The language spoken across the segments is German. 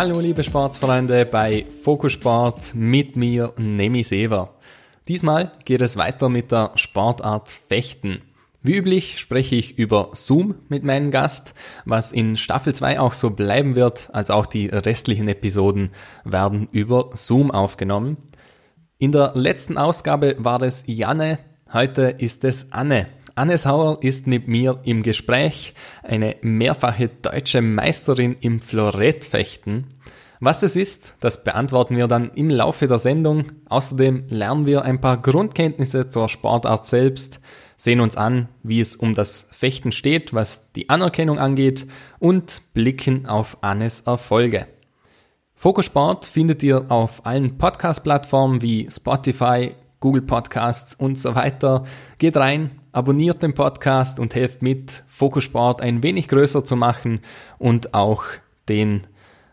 Hallo liebe Sportsfreunde bei Fokus Sport mit mir Nemi Sever. Diesmal geht es weiter mit der Sportart Fechten. Wie üblich spreche ich über Zoom mit meinem Gast, was in Staffel 2 auch so bleiben wird, als auch die restlichen Episoden werden über Zoom aufgenommen. In der letzten Ausgabe war es Janne, heute ist es Anne. Anne Sauer ist mit mir im Gespräch, eine mehrfache deutsche Meisterin im Florettfechten. Was es ist, das beantworten wir dann im Laufe der Sendung. Außerdem lernen wir ein paar Grundkenntnisse zur Sportart selbst, sehen uns an, wie es um das Fechten steht, was die Anerkennung angeht und blicken auf Annes Erfolge. Fokus Sport findet ihr auf allen Podcast-Plattformen wie Spotify, Google Podcasts und so weiter. Geht rein, abonniert den Podcast und helft mit, Fokussport ein wenig größer zu machen und auch den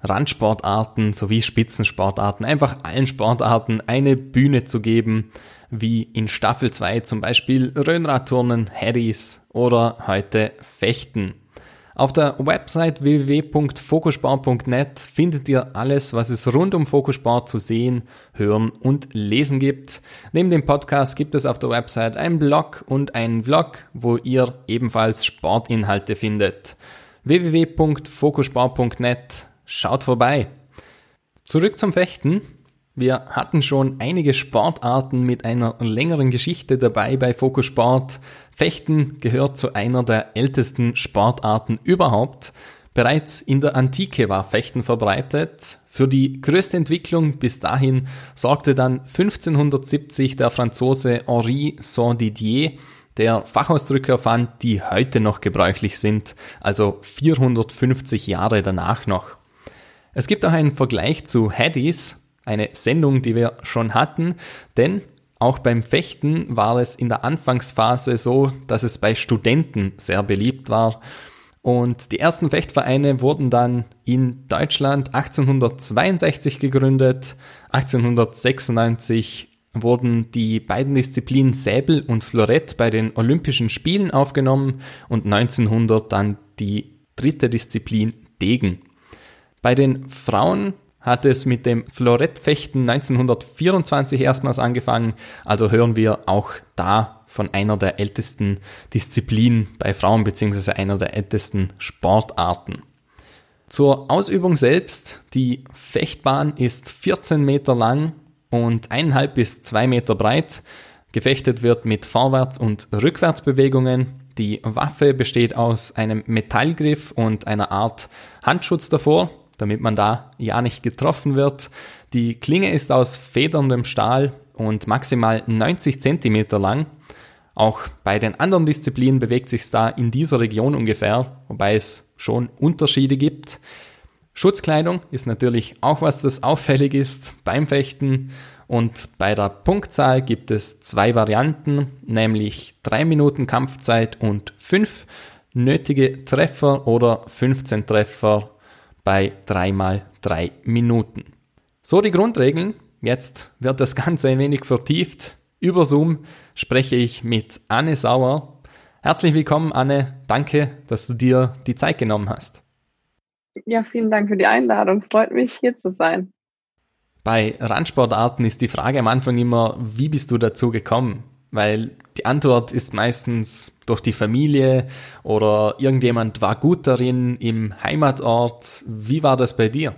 Randsportarten sowie Spitzensportarten, einfach allen Sportarten eine Bühne zu geben, wie in Staffel 2 zum Beispiel Röhnradturnen, Harrys oder heute Fechten. Auf der Website www.fokusport.net findet ihr alles, was es rund um Fokusport zu sehen, hören und lesen gibt. Neben dem Podcast gibt es auf der Website einen Blog und einen Vlog, wo ihr ebenfalls Sportinhalte findet. www.fokusport.net Schaut vorbei. Zurück zum Fechten. Wir hatten schon einige Sportarten mit einer längeren Geschichte dabei bei Focus Sport. Fechten gehört zu einer der ältesten Sportarten überhaupt. Bereits in der Antike war Fechten verbreitet. Für die größte Entwicklung bis dahin sorgte dann 1570 der Franzose Henri Saint-Didier, der Fachausdrücke erfand, die heute noch gebräuchlich sind, also 450 Jahre danach noch. Es gibt auch einen Vergleich zu Haddies, eine Sendung, die wir schon hatten, denn auch beim Fechten war es in der Anfangsphase so, dass es bei Studenten sehr beliebt war. Und die ersten Fechtvereine wurden dann in Deutschland 1862 gegründet. 1896 wurden die beiden Disziplinen Säbel und Florett bei den Olympischen Spielen aufgenommen und 1900 dann die dritte Disziplin Degen. Bei den Frauen hat es mit dem Florettfechten 1924 erstmals angefangen, also hören wir auch da von einer der ältesten Disziplinen bei Frauen beziehungsweise einer der ältesten Sportarten. Zur Ausübung selbst, die Fechtbahn ist 14 Meter lang und eineinhalb bis zwei Meter breit. Gefechtet wird mit Vorwärts- und Rückwärtsbewegungen. Die Waffe besteht aus einem Metallgriff und einer Art Handschutz davor damit man da ja nicht getroffen wird. Die Klinge ist aus federndem Stahl und maximal 90 cm lang. Auch bei den anderen Disziplinen bewegt sich da in dieser Region ungefähr, wobei es schon Unterschiede gibt. Schutzkleidung ist natürlich auch was, das auffällig ist beim Fechten. Und bei der Punktzahl gibt es zwei Varianten, nämlich drei Minuten Kampfzeit und fünf nötige Treffer oder 15 Treffer bei 3 mal 3 Minuten. So die Grundregeln. Jetzt wird das Ganze ein wenig vertieft. Über Zoom spreche ich mit Anne Sauer. Herzlich willkommen, Anne. Danke, dass du dir die Zeit genommen hast. Ja, vielen Dank für die Einladung. Freut mich, hier zu sein. Bei Randsportarten ist die Frage am Anfang immer, wie bist du dazu gekommen? Weil die Antwort ist meistens durch die Familie oder irgendjemand war gut darin im Heimatort. Wie war das bei dir?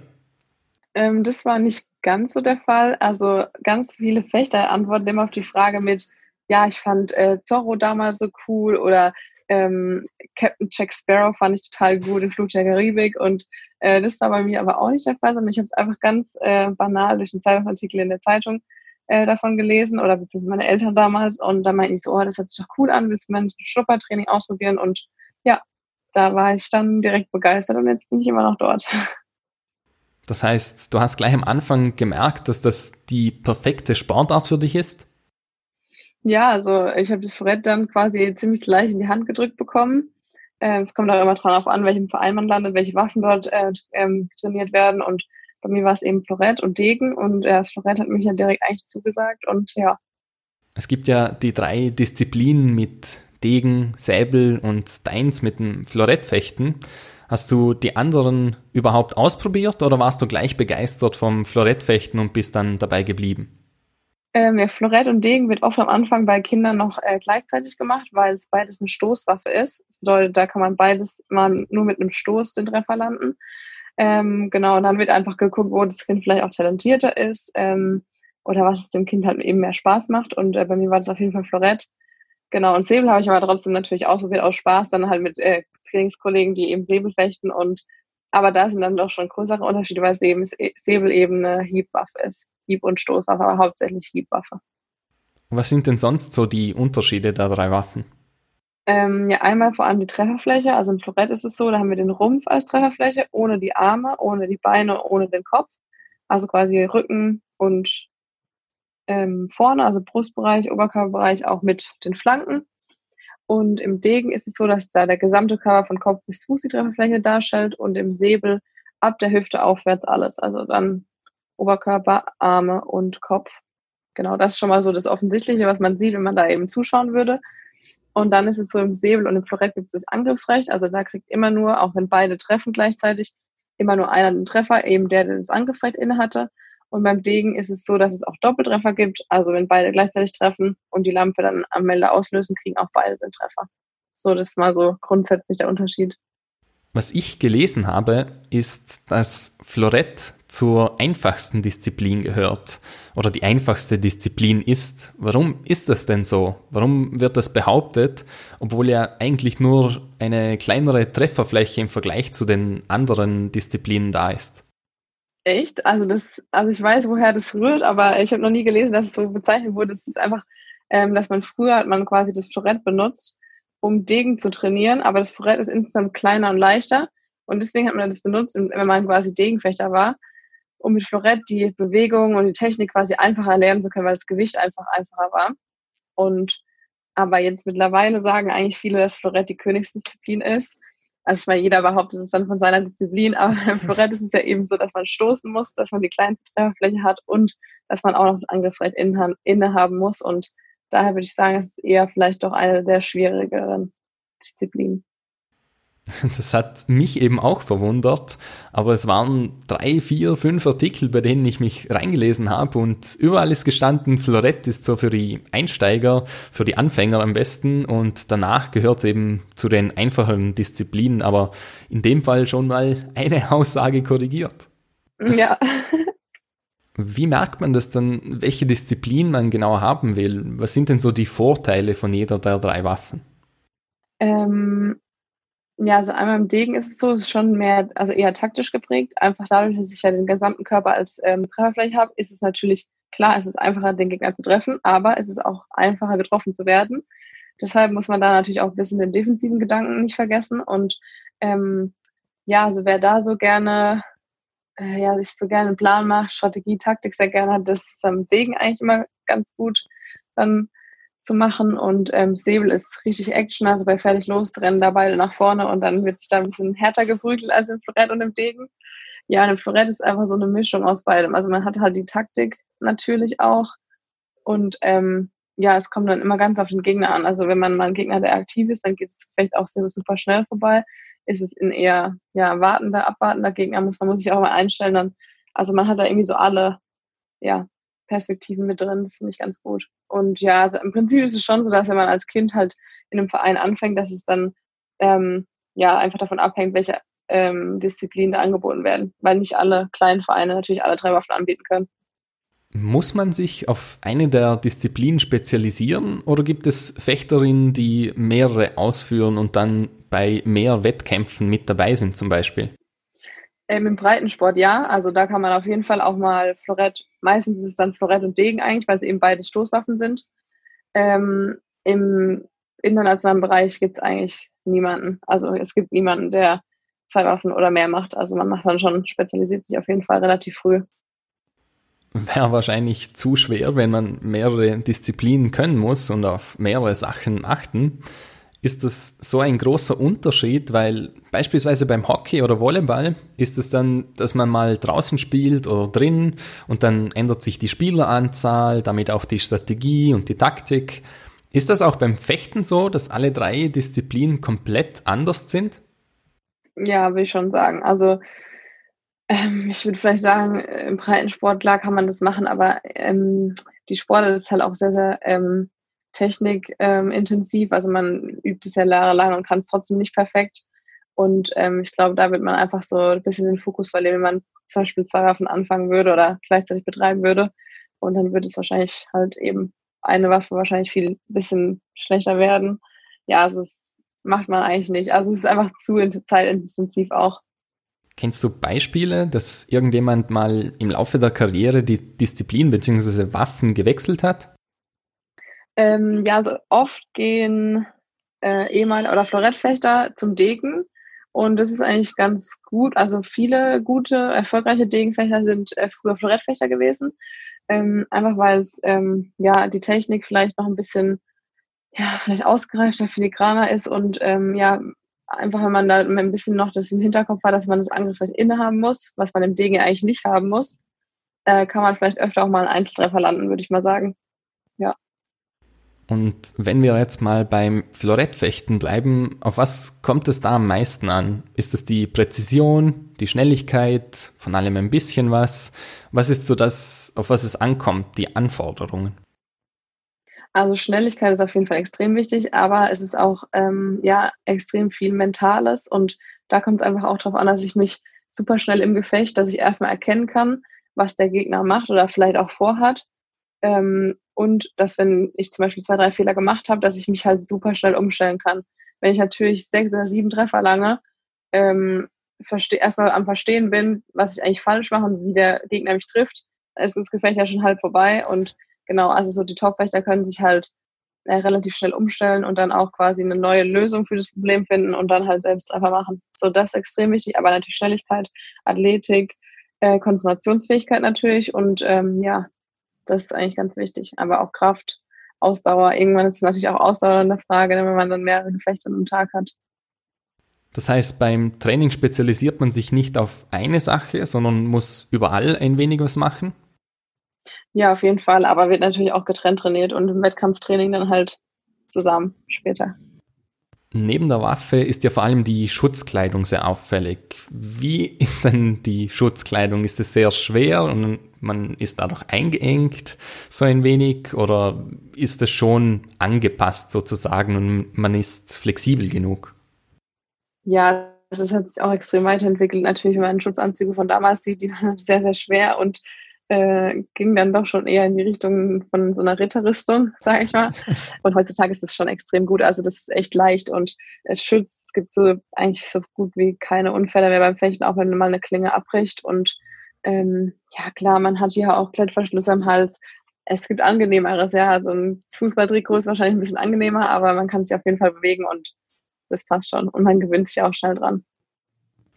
Ähm, das war nicht ganz so der Fall. Also ganz viele Fechter antworten immer auf die Frage mit, ja, ich fand äh, Zorro damals so cool oder ähm, Captain Jack Sparrow fand ich total gut im Flug der Karibik und äh, das war bei mir aber auch nicht der Fall, sondern ich habe es einfach ganz äh, banal durch einen Zeitungsartikel in der Zeitung äh, davon gelesen oder beziehungsweise meine Eltern damals und da meinte ich so, oh, das hört sich doch cool an, willst du mal ein Schnuppertraining ausprobieren und ja, da war ich dann direkt begeistert und jetzt bin ich immer noch dort. Das heißt, du hast gleich am Anfang gemerkt, dass das die perfekte Sportart für dich ist? Ja, also ich habe das Florett dann quasi ziemlich gleich in die Hand gedrückt bekommen. Ähm, es kommt auch immer dran an, welchem Verein man landet, welche Waffen dort äh, ähm, trainiert werden und bei mir war es eben Florett und Degen und das Florett hat mich ja direkt eigentlich zugesagt und ja. Es gibt ja die drei Disziplinen mit Degen, Säbel und Deins mit dem Florettfechten. Hast du die anderen überhaupt ausprobiert oder warst du gleich begeistert vom Florettfechten und bist dann dabei geblieben? Ähm, ja, Florett und Degen wird oft am Anfang bei Kindern noch äh, gleichzeitig gemacht, weil es beides eine Stoßwaffe ist. Das bedeutet, da kann man beides mal nur mit einem Stoß den Treffer landen. Ähm, genau, und dann wird einfach geguckt, wo das Kind vielleicht auch talentierter ist ähm, oder was es dem Kind halt eben mehr Spaß macht. Und äh, bei mir war das auf jeden Fall Florett. Genau, und Säbel habe ich aber trotzdem natürlich ausprobiert aus Spaß, dann halt mit äh, Trainingskollegen, die eben Säbel fechten und aber da sind dann doch schon größere Unterschiede, weil Säbel eben eine Hiebwaffe ist. Hieb- und Stoßwaffe, aber hauptsächlich Hiebwaffe. Was sind denn sonst so die Unterschiede der drei Waffen? Ähm, ja, einmal vor allem die Trefferfläche. Also im Florett ist es so, da haben wir den Rumpf als Trefferfläche, ohne die Arme, ohne die Beine, ohne den Kopf. Also quasi Rücken und ähm, vorne, also Brustbereich, Oberkörperbereich, auch mit den Flanken. Und im Degen ist es so, dass da der gesamte Körper von Kopf bis Fuß die Trefferfläche darstellt und im Säbel ab der Hüfte aufwärts alles. Also dann Oberkörper, Arme und Kopf. Genau, das ist schon mal so das Offensichtliche, was man sieht, wenn man da eben zuschauen würde. Und dann ist es so, im Säbel und im Florett gibt es das Angriffsrecht. Also da kriegt immer nur, auch wenn beide treffen gleichzeitig, immer nur einer den Treffer, eben der, der das Angriffsrecht inne hatte. Und beim Degen ist es so, dass es auch Doppeltreffer gibt. Also wenn beide gleichzeitig treffen und die Lampe dann am Melder auslösen, kriegen auch beide den Treffer. So, das ist mal so grundsätzlich der Unterschied. Was ich gelesen habe, ist, dass Florett zur einfachsten Disziplin gehört oder die einfachste Disziplin ist. Warum ist das denn so? Warum wird das behauptet, obwohl ja eigentlich nur eine kleinere Trefferfläche im Vergleich zu den anderen Disziplinen da ist? Echt? Also das, also ich weiß, woher das rührt, aber ich habe noch nie gelesen, dass es so bezeichnet wurde. Es ist einfach, ähm, dass man früher hat man quasi das Florett benutzt, um Degen zu trainieren, aber das Florett ist insgesamt kleiner und leichter und deswegen hat man das benutzt, wenn man quasi Degenfechter war, um mit Florett die Bewegung und die Technik quasi einfacher lernen zu können, weil das Gewicht einfach einfacher war. Und aber jetzt mittlerweile sagen eigentlich viele, dass Florett die Königsdisziplin ist. Also ich meine, jeder behauptet es dann von seiner Disziplin, aber im Florett ist es ja eben so, dass man stoßen muss, dass man die kleinste Trefferfläche hat und dass man auch noch das Angriffsrecht innehaben muss. Und daher würde ich sagen, es ist eher vielleicht doch eine der schwierigeren Disziplinen. Das hat mich eben auch verwundert, aber es waren drei, vier, fünf Artikel, bei denen ich mich reingelesen habe und überall ist gestanden, Florett ist so für die Einsteiger, für die Anfänger am besten und danach gehört es eben zu den einfacheren Disziplinen, aber in dem Fall schon mal eine Aussage korrigiert. Ja. Wie merkt man das dann, welche Disziplin man genau haben will? Was sind denn so die Vorteile von jeder der drei Waffen? Ähm, ja, also einmal im Degen ist es so, es ist schon mehr, also eher taktisch geprägt. Einfach dadurch, dass ich ja den gesamten Körper als ähm, Trefferfläche habe, ist es natürlich klar, es ist einfacher, den Gegner zu treffen, aber es ist auch einfacher, getroffen zu werden. Deshalb muss man da natürlich auch ein bisschen den defensiven Gedanken nicht vergessen. Und ähm, ja, also wer da so gerne äh, ja, sich so gerne einen Plan macht, Strategie, Taktik sehr gerne hat, das ist am Degen eigentlich immer ganz gut dann zu machen. Und ähm, Säbel ist richtig Action, also bei fertig los rennen da beide nach vorne und dann wird sich da ein bisschen härter geprügelt als im Florett und im Degen. Ja, im Florett ist einfach so eine Mischung aus beidem. Also man hat halt die Taktik natürlich auch und ähm, ja, es kommt dann immer ganz auf den Gegner an. Also wenn man mal einen Gegner, der aktiv ist, dann geht es vielleicht auch super schnell vorbei ist es ein eher ja, wartender, abwartender Gegner, man muss sich auch mal einstellen. Dann, also man hat da irgendwie so alle ja, Perspektiven mit drin, das finde ich ganz gut. Und ja, also im Prinzip ist es schon so, dass wenn man als Kind halt in einem Verein anfängt, dass es dann ähm, ja einfach davon abhängt, welche ähm, Disziplinen da angeboten werden, weil nicht alle kleinen Vereine natürlich alle drei Waffen anbieten können. Muss man sich auf eine der Disziplinen spezialisieren oder gibt es Fechterinnen, die mehrere ausführen und dann bei mehr Wettkämpfen mit dabei sind zum Beispiel? Ähm, Im Breitensport ja, also da kann man auf jeden Fall auch mal Florett, meistens ist es dann Florett und Degen eigentlich, weil sie eben beides Stoßwaffen sind. Ähm, Im internationalen Bereich gibt es eigentlich niemanden. Also es gibt niemanden, der zwei Waffen oder mehr macht. Also man macht dann schon, spezialisiert sich auf jeden Fall relativ früh wäre wahrscheinlich zu schwer, wenn man mehrere Disziplinen können muss und auf mehrere Sachen achten. Ist das so ein großer Unterschied, weil beispielsweise beim Hockey oder Volleyball ist es dann, dass man mal draußen spielt oder drin und dann ändert sich die Spieleranzahl, damit auch die Strategie und die Taktik. Ist das auch beim Fechten so, dass alle drei Disziplinen komplett anders sind? Ja, will ich schon sagen. Also ähm, ich würde vielleicht sagen, im Breitensport, klar kann man das machen, aber ähm, die Sportart ist halt auch sehr, sehr ähm, technikintensiv. Ähm, also man übt es ja jahrelang und kann es trotzdem nicht perfekt. Und ähm, ich glaube, da wird man einfach so ein bisschen den Fokus verlieren, wenn man zum Beispiel zwei Waffen anfangen würde oder gleichzeitig betreiben würde. Und dann würde es wahrscheinlich halt eben eine Waffe wahrscheinlich viel bisschen schlechter werden. Ja, also das macht man eigentlich nicht. Also es ist einfach zu zeitintensiv auch. Kennst du Beispiele, dass irgendjemand mal im Laufe der Karriere die Disziplin bzw. Waffen gewechselt hat? Ähm, ja, also oft gehen äh, ehemalige oder Florettfechter zum Degen und das ist eigentlich ganz gut. Also viele gute, erfolgreiche Degenfechter sind äh, früher Florettfechter gewesen. Ähm, einfach weil es ähm, ja die Technik vielleicht noch ein bisschen ja, vielleicht ausgereifter, filigraner ist und ähm, ja, einfach wenn man da ein bisschen noch das im Hinterkopf hat, dass man das Angriffsrecht innehaben muss, was man im Degen eigentlich nicht haben muss, äh, kann man vielleicht öfter auch mal einen Einzeltreffer landen, würde ich mal sagen. Ja. Und wenn wir jetzt mal beim Florettfechten bleiben, auf was kommt es da am meisten an? Ist es die Präzision, die Schnelligkeit, von allem ein bisschen was? Was ist so das, auf was es ankommt, die Anforderungen? Also Schnelligkeit ist auf jeden Fall extrem wichtig, aber es ist auch ähm, ja extrem viel Mentales und da kommt es einfach auch darauf an, dass ich mich super schnell im Gefecht, dass ich erstmal erkennen kann, was der Gegner macht oder vielleicht auch vorhat ähm, und dass, wenn ich zum Beispiel zwei, drei Fehler gemacht habe, dass ich mich halt super schnell umstellen kann. Wenn ich natürlich sechs oder sieben Treffer lange ähm, erstmal am Verstehen bin, was ich eigentlich falsch mache und wie der Gegner mich trifft, dann ist das Gefecht ja schon halb vorbei. Und genau, also so die Topfechter können sich halt äh, relativ schnell umstellen und dann auch quasi eine neue Lösung für das Problem finden und dann halt selbst Treffer machen. So, das ist extrem wichtig, aber natürlich Schnelligkeit, Athletik, äh, Konzentrationsfähigkeit natürlich und ähm, ja, das ist eigentlich ganz wichtig. Aber auch Kraft, Ausdauer. Irgendwann ist es natürlich auch Ausdauer eine Frage, wenn man dann mehrere Gefechte am Tag hat. Das heißt, beim Training spezialisiert man sich nicht auf eine Sache, sondern muss überall ein wenig was machen? Ja, auf jeden Fall, aber wird natürlich auch getrennt trainiert und im Wettkampftraining dann halt zusammen später. Neben der Waffe ist ja vor allem die Schutzkleidung sehr auffällig. Wie ist denn die Schutzkleidung? Ist es sehr schwer und man ist dadurch eingeengt so ein wenig oder ist es schon angepasst sozusagen und man ist flexibel genug? Ja, es hat sich auch extrem weiterentwickelt. Natürlich, wenn man Schutzanzüge von damals sieht, die waren sehr, sehr schwer und äh, ging dann doch schon eher in die Richtung von so einer Ritterrüstung, sage ich mal. Und heutzutage ist das schon extrem gut. Also das ist echt leicht und es schützt. Es gibt so eigentlich so gut wie keine Unfälle mehr beim Fechten, auch wenn man eine Klinge abbricht. Und ähm, ja klar, man hat hier auch Klettverschlüsse am Hals. Es gibt angenehmeres, ja. Also ein Fußballtrikot ist wahrscheinlich ein bisschen angenehmer, aber man kann sich auf jeden Fall bewegen und das passt schon. Und man gewöhnt sich auch schnell dran.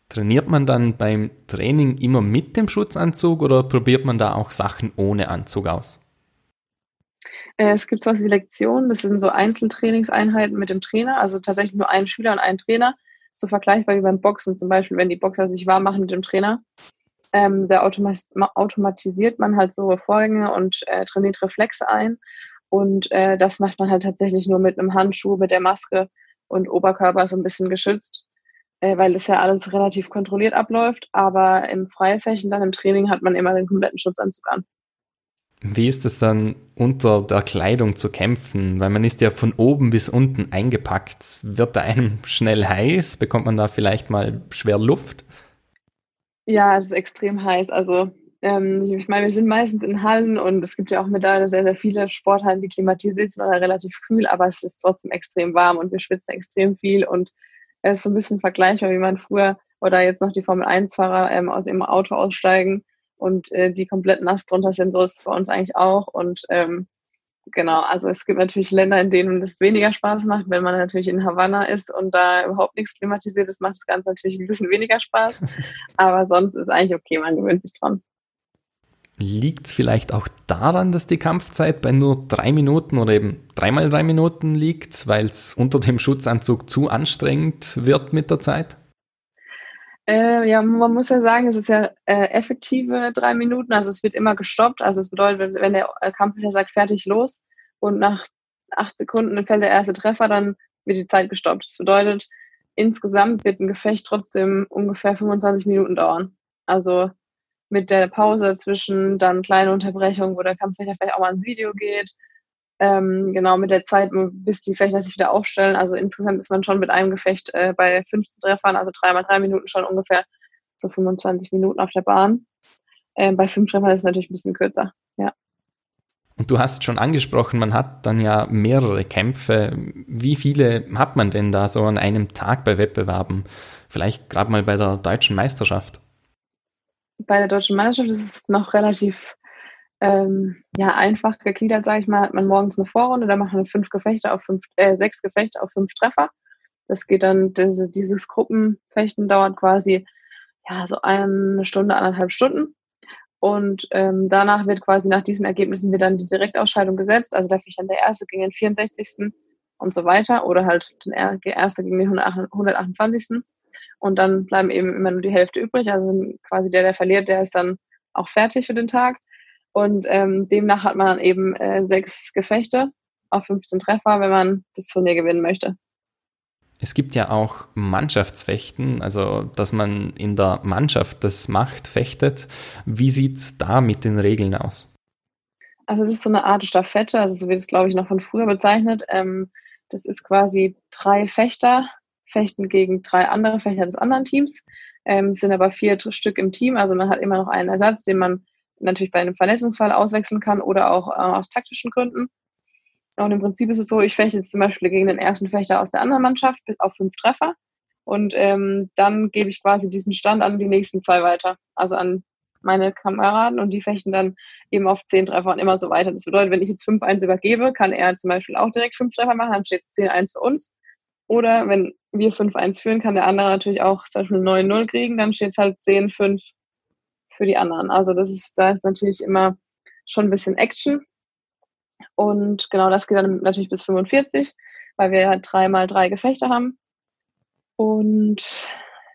Trainiert man dann beim Training immer mit dem Schutzanzug oder probiert man da auch Sachen ohne Anzug aus? Äh, es gibt sowas wie Lektionen, das sind so Einzeltrainingseinheiten mit dem Trainer, also tatsächlich nur ein Schüler und ein Trainer, so vergleichbar wie beim Boxen zum Beispiel, wenn die Boxer sich warm machen mit dem Trainer. Ähm, da automatisiert man halt so Folgen und äh, trainiert Reflexe ein. Und äh, das macht man halt tatsächlich nur mit einem Handschuh, mit der Maske und Oberkörper so ein bisschen geschützt äh, weil das ja alles relativ kontrolliert abläuft. Aber im Freifechten, dann im Training, hat man immer den kompletten Schutzanzug an. Wie ist es dann unter der Kleidung zu kämpfen? Weil man ist ja von oben bis unten eingepackt. Wird da einem schnell heiß? Bekommt man da vielleicht mal schwer Luft? Ja, es ist extrem heiß. Also ähm, ich meine, wir sind meistens in Hallen und es gibt ja auch mittlerweile sehr, sehr viele Sporthallen, die klimatisiert sind oder relativ kühl, aber es ist trotzdem extrem warm und wir schwitzen extrem viel und es ist so ein bisschen vergleichbar, wie man früher oder jetzt noch die Formel-1-Fahrer ähm, aus ihrem Auto aussteigen und äh, die komplett nass drunter sind. So ist es bei uns eigentlich auch. Und ähm, genau, also es gibt natürlich Länder, in denen es weniger Spaß macht. Wenn man natürlich in Havanna ist und da überhaupt nichts klimatisiert ist, macht das Ganze natürlich ein bisschen weniger Spaß. Aber sonst ist eigentlich okay, man gewöhnt sich dran. Liegt es vielleicht auch daran, dass die Kampfzeit bei nur drei Minuten oder eben dreimal drei Minuten liegt, weil es unter dem Schutzanzug zu anstrengend wird mit der Zeit? Äh, ja, man muss ja sagen, es ist ja äh, effektive drei Minuten, also es wird immer gestoppt. Also es bedeutet, wenn der äh, Kampfrichter sagt, fertig, los und nach acht Sekunden fällt der erste Treffer, dann wird die Zeit gestoppt. Das bedeutet, insgesamt wird ein Gefecht trotzdem ungefähr 25 Minuten dauern. Also mit der Pause dazwischen, dann kleine Unterbrechungen, wo der Kampfechter vielleicht auch mal ins Video geht. Ähm, genau mit der Zeit, bis die Fechter sich wieder aufstellen. Also insgesamt ist man schon mit einem Gefecht äh, bei 15 Treffern, also dreimal drei Minuten schon ungefähr so 25 Minuten auf der Bahn. Ähm, bei fünf Treffern ist es natürlich ein bisschen kürzer, ja. Und du hast schon angesprochen, man hat dann ja mehrere Kämpfe. Wie viele hat man denn da so an einem Tag bei Wettbewerben? Vielleicht gerade mal bei der deutschen Meisterschaft. Bei der deutschen Meisterschaft ist es noch relativ ähm, ja, einfach gegliedert, sage ich mal. Hat man morgens eine Vorrunde, da machen wir fünf Gefechte auf fünf, äh, sechs Gefechte auf fünf Treffer. Das geht dann, dieses, dieses Gruppenfechten dauert quasi ja so eine Stunde, anderthalb Stunden. Und ähm, danach wird quasi nach diesen Ergebnissen wird dann die Direktausscheidung gesetzt. Also da ich dann der Erste gegen den 64. und so weiter. Oder halt der Erste gegen den 128. Und dann bleiben eben immer nur die Hälfte übrig. Also quasi der, der verliert, der ist dann auch fertig für den Tag. Und ähm, demnach hat man dann eben äh, sechs Gefechte auf 15 Treffer, wenn man das Turnier gewinnen möchte. Es gibt ja auch Mannschaftsfechten, also dass man in der Mannschaft das macht, fechtet. Wie sieht es da mit den Regeln aus? Also es ist so eine Art Staffette, also so wird es, glaube ich, noch von früher bezeichnet. Ähm, das ist quasi drei Fechter fechten gegen drei andere Fechter des anderen Teams. Ähm, es sind aber vier Stück im Team, also man hat immer noch einen Ersatz, den man natürlich bei einem Verletzungsfall auswechseln kann oder auch äh, aus taktischen Gründen. Und im Prinzip ist es so, ich fechte jetzt zum Beispiel gegen den ersten Fechter aus der anderen Mannschaft auf fünf Treffer. Und ähm, dann gebe ich quasi diesen Stand an die nächsten zwei weiter. Also an meine Kameraden und die fechten dann eben auf zehn Treffer und immer so weiter. Das bedeutet, wenn ich jetzt 5-1 übergebe, kann er zum Beispiel auch direkt fünf Treffer machen, dann steht es 10-1 für uns. Oder wenn wir 5-1 führen, kann der andere natürlich auch zum Beispiel 9-0 kriegen, dann steht es halt 10-5 für die anderen. Also das ist, da ist natürlich immer schon ein bisschen Action. Und genau das geht dann natürlich bis 45, weil wir halt drei mal drei Gefechte haben. Und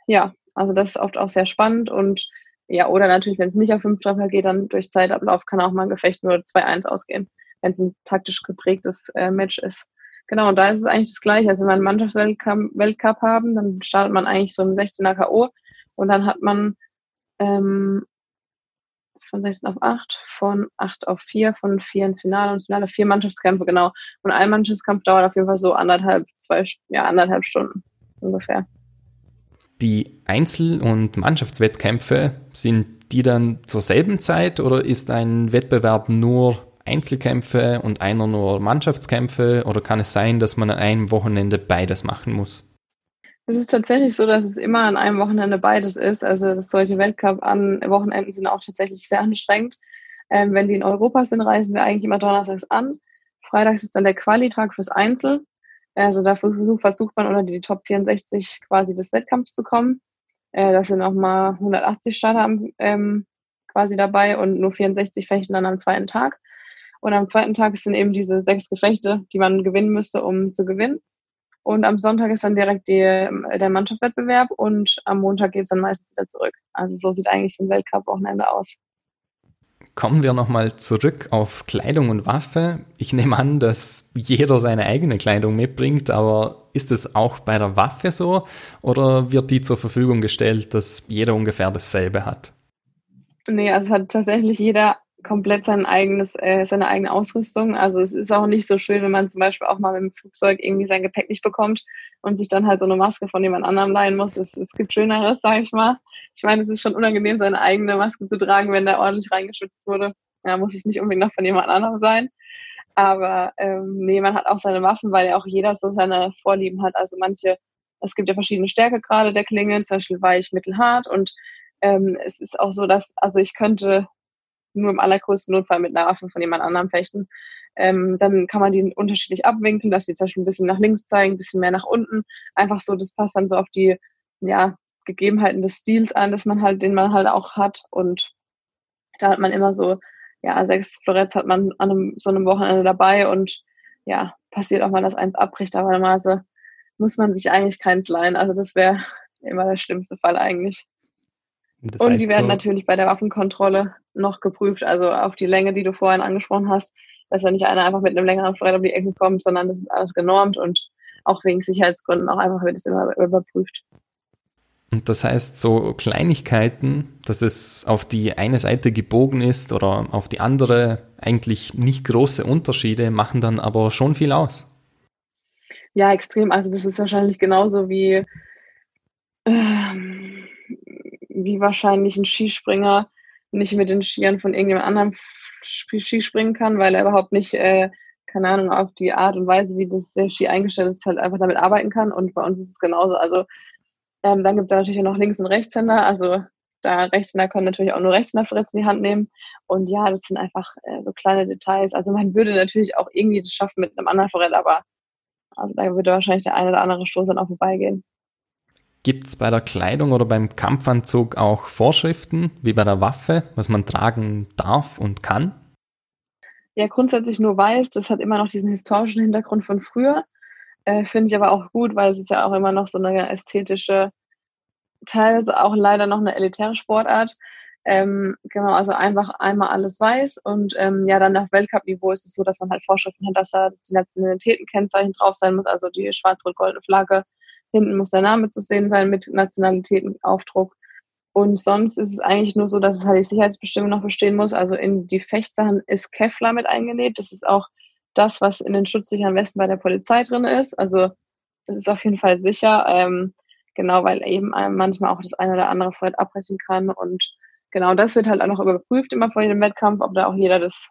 ja, also das ist oft auch sehr spannend und ja, oder natürlich, wenn es nicht auf fünf Treffer geht, dann durch Zeitablauf kann auch mal ein Gefecht nur 2-1 ausgehen, wenn es ein taktisch geprägtes äh, Match ist. Genau, und da ist es eigentlich das Gleiche. Also wenn wir einen Mannschaftsweltcup Weltcup haben, dann startet man eigentlich so im 16er K.O. und dann hat man ähm, von 16 auf 8, von 8 auf 4, von 4 ins Finale und Finale vier Mannschaftskämpfe, genau. Und ein Mannschaftskampf dauert auf jeden Fall so anderthalb, zwei, ja, anderthalb Stunden ungefähr. Die Einzel- und Mannschaftswettkämpfe, sind die dann zur selben Zeit oder ist ein Wettbewerb nur Einzelkämpfe und einer nur Mannschaftskämpfe oder kann es sein, dass man an einem Wochenende beides machen muss? Es ist tatsächlich so, dass es immer an einem Wochenende beides ist. Also solche Weltcup-Wochenenden sind auch tatsächlich sehr anstrengend. Ähm, wenn die in Europa sind, reisen wir eigentlich immer donnerstags an. Freitags ist dann der Quali-Tag fürs Einzel. Also da versucht, versucht man unter die Top 64 quasi des Wettkampfs zu kommen. Äh, das sind auch mal 180 Starter ähm, quasi dabei und nur 64 fechten dann am zweiten Tag. Und am zweiten Tag sind eben diese sechs Gefechte, die man gewinnen müsste, um zu gewinnen. Und am Sonntag ist dann direkt die, der Mannschaftswettbewerb und am Montag geht es dann meistens wieder zurück. Also so sieht eigentlich so ein Weltcup-Wochenende aus. Kommen wir nochmal zurück auf Kleidung und Waffe. Ich nehme an, dass jeder seine eigene Kleidung mitbringt, aber ist es auch bei der Waffe so oder wird die zur Verfügung gestellt, dass jeder ungefähr dasselbe hat? Nee, also hat tatsächlich jeder komplett sein eigenes, äh, seine eigene Ausrüstung. Also es ist auch nicht so schön, wenn man zum Beispiel auch mal mit dem Flugzeug irgendwie sein Gepäck nicht bekommt und sich dann halt so eine Maske von jemand anderem leihen muss. Es, es gibt Schöneres, sage ich mal. Ich meine, es ist schon unangenehm, seine eigene Maske zu tragen, wenn da ordentlich reingeschützt wurde. Ja, muss es nicht unbedingt noch von jemand anderem sein. Aber ähm, nee, man hat auch seine Waffen, weil ja auch jeder so seine Vorlieben hat. Also manche, es gibt ja verschiedene Stärkegrade der Klingen, zum Beispiel weich, mittel, hart. Und ähm, es ist auch so, dass, also ich könnte nur im allergrößten Notfall mit einer Waffe von jemand anderem fechten. Ähm, dann kann man die unterschiedlich abwinkeln, dass die zum Beispiel ein bisschen nach links zeigen, ein bisschen mehr nach unten. Einfach so, das passt dann so auf die ja, Gegebenheiten des Stils an, dass man halt, den man halt auch hat. Und da hat man immer so, ja, sechs Floretts hat man an einem, so einem Wochenende dabei und ja, passiert auch mal, dass eins abbricht, aber normalerweise muss man sich eigentlich keins leihen. Also das wäre immer der schlimmste Fall eigentlich. Das und die werden so natürlich bei der Waffenkontrolle noch geprüft, also auf die Länge, die du vorhin angesprochen hast, dass ja nicht einer einfach mit einem längeren Florett um die Ecke kommt, sondern das ist alles genormt und auch wegen Sicherheitsgründen auch einfach wird es immer überprüft. Und das heißt, so Kleinigkeiten, dass es auf die eine Seite gebogen ist oder auf die andere, eigentlich nicht große Unterschiede, machen dann aber schon viel aus. Ja, extrem. Also das ist wahrscheinlich genauso wie, äh, wie wahrscheinlich ein Skispringer nicht mit den Skiern von irgendjemand anderem Skispringen kann, weil er überhaupt nicht, äh, keine Ahnung, auf die Art und Weise, wie das der Ski eingestellt ist, halt einfach damit arbeiten kann. Und bei uns ist es genauso. Also ähm, dann gibt es natürlich auch noch Links- und Rechtshänder. Also da Rechtshänder können natürlich auch nur Rechtshänder in die Hand nehmen. Und ja, das sind einfach äh, so kleine Details. Also man würde natürlich auch irgendwie das schaffen mit einem anderen Forell, aber also da würde wahrscheinlich der eine oder andere Stoß dann auch vorbeigehen. Gibt es bei der Kleidung oder beim Kampfanzug auch Vorschriften, wie bei der Waffe, was man tragen darf und kann? Ja, grundsätzlich nur weiß. Das hat immer noch diesen historischen Hintergrund von früher. Äh, Finde ich aber auch gut, weil es ist ja auch immer noch so eine ästhetische, teilweise auch leider noch eine elitäre Sportart. Ähm, genau, also einfach einmal alles weiß und ähm, ja, dann nach Weltcup-Niveau ist es so, dass man halt Vorschriften hat, dass da die Nationalitätenkennzeichen drauf sein muss, also die schwarz-rot-goldene Flagge. Hinten muss der Name zu sehen sein mit Nationalitätenaufdruck. Und sonst ist es eigentlich nur so, dass es halt die Sicherheitsbestimmung noch bestehen muss. Also in die Fechtsachen ist Kevlar mit eingenäht. Das ist auch das, was in den schutzsicheren Westen bei der Polizei drin ist. Also das ist auf jeden Fall sicher, ähm, genau, weil eben einem manchmal auch das eine oder andere Feuer abbrechen kann. Und genau das wird halt auch noch überprüft immer vor jedem Wettkampf, ob da auch jeder das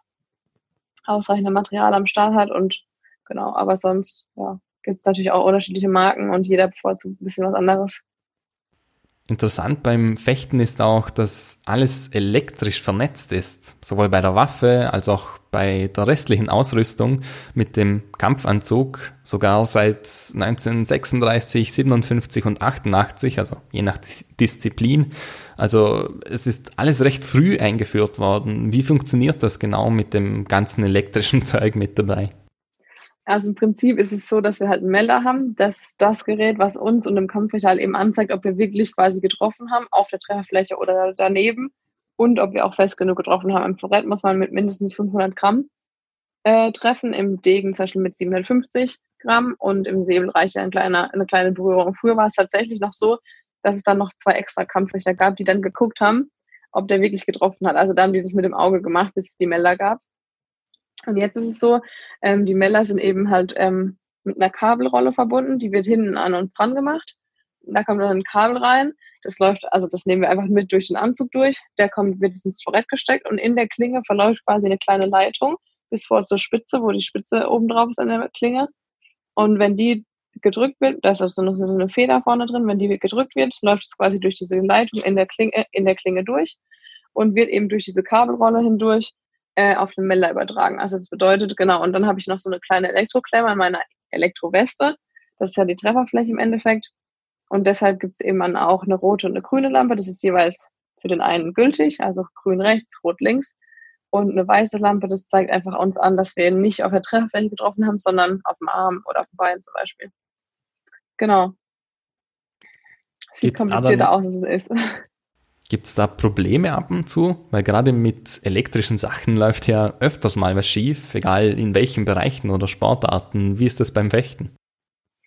ausreichende Material am Start hat. Und genau, aber sonst ja, gibt es natürlich auch unterschiedliche Marken und jeder bevorzugt ein bisschen was anderes. Interessant beim Fechten ist auch, dass alles elektrisch vernetzt ist, sowohl bei der Waffe als auch bei der restlichen Ausrüstung mit dem Kampfanzug, sogar seit 1936, 57 und 88, also je nach Disziplin. Also es ist alles recht früh eingeführt worden. Wie funktioniert das genau mit dem ganzen elektrischen Zeug mit dabei? Also im Prinzip ist es so, dass wir halt einen Melder haben, dass das Gerät, was uns und dem Kampfrichter halt eben anzeigt, ob wir wirklich quasi getroffen haben, auf der Trefferfläche oder daneben und ob wir auch fest genug getroffen haben. Im Florett muss man mit mindestens 500 Gramm äh, treffen, im Degen zum Beispiel mit 750 Gramm und im Säbel reicht ja ein kleiner, eine kleine Berührung. Früher war es tatsächlich noch so, dass es dann noch zwei extra Kampfrichter gab, die dann geguckt haben, ob der wirklich getroffen hat. Also da haben die das mit dem Auge gemacht, bis es die Melder gab. Und jetzt ist es so, ähm, die Melder sind eben halt ähm, mit einer Kabelrolle verbunden, die wird hinten an uns dran gemacht. Da kommt dann ein Kabel rein. Das läuft, also das nehmen wir einfach mit durch den Anzug durch. Der kommt, wird ins Florett gesteckt und in der Klinge verläuft quasi eine kleine Leitung bis vor zur Spitze, wo die Spitze oben drauf ist an der Klinge. Und wenn die gedrückt wird, da ist also noch so eine Feder vorne drin, wenn die gedrückt wird, läuft es quasi durch diese Leitung in der Klinge, in der Klinge durch und wird eben durch diese Kabelrolle hindurch äh, auf den Melder übertragen. Also das bedeutet, genau, und dann habe ich noch so eine kleine Elektroklemme an meiner Elektroweste. Das ist ja die Trefferfläche im Endeffekt. Und deshalb gibt es eben dann auch eine rote und eine grüne Lampe. Das ist jeweils für den einen gültig, also grün rechts, rot links. Und eine weiße Lampe, das zeigt einfach uns an, dass wir ihn nicht auf der Trefferfläche getroffen haben, sondern auf dem Arm oder auf dem Bein zum Beispiel. Genau. Sieht komplizierter aus, als es ist. Gibt es da Probleme ab und zu? Weil gerade mit elektrischen Sachen läuft ja öfters mal was schief, egal in welchen Bereichen oder Sportarten. Wie ist das beim Fechten?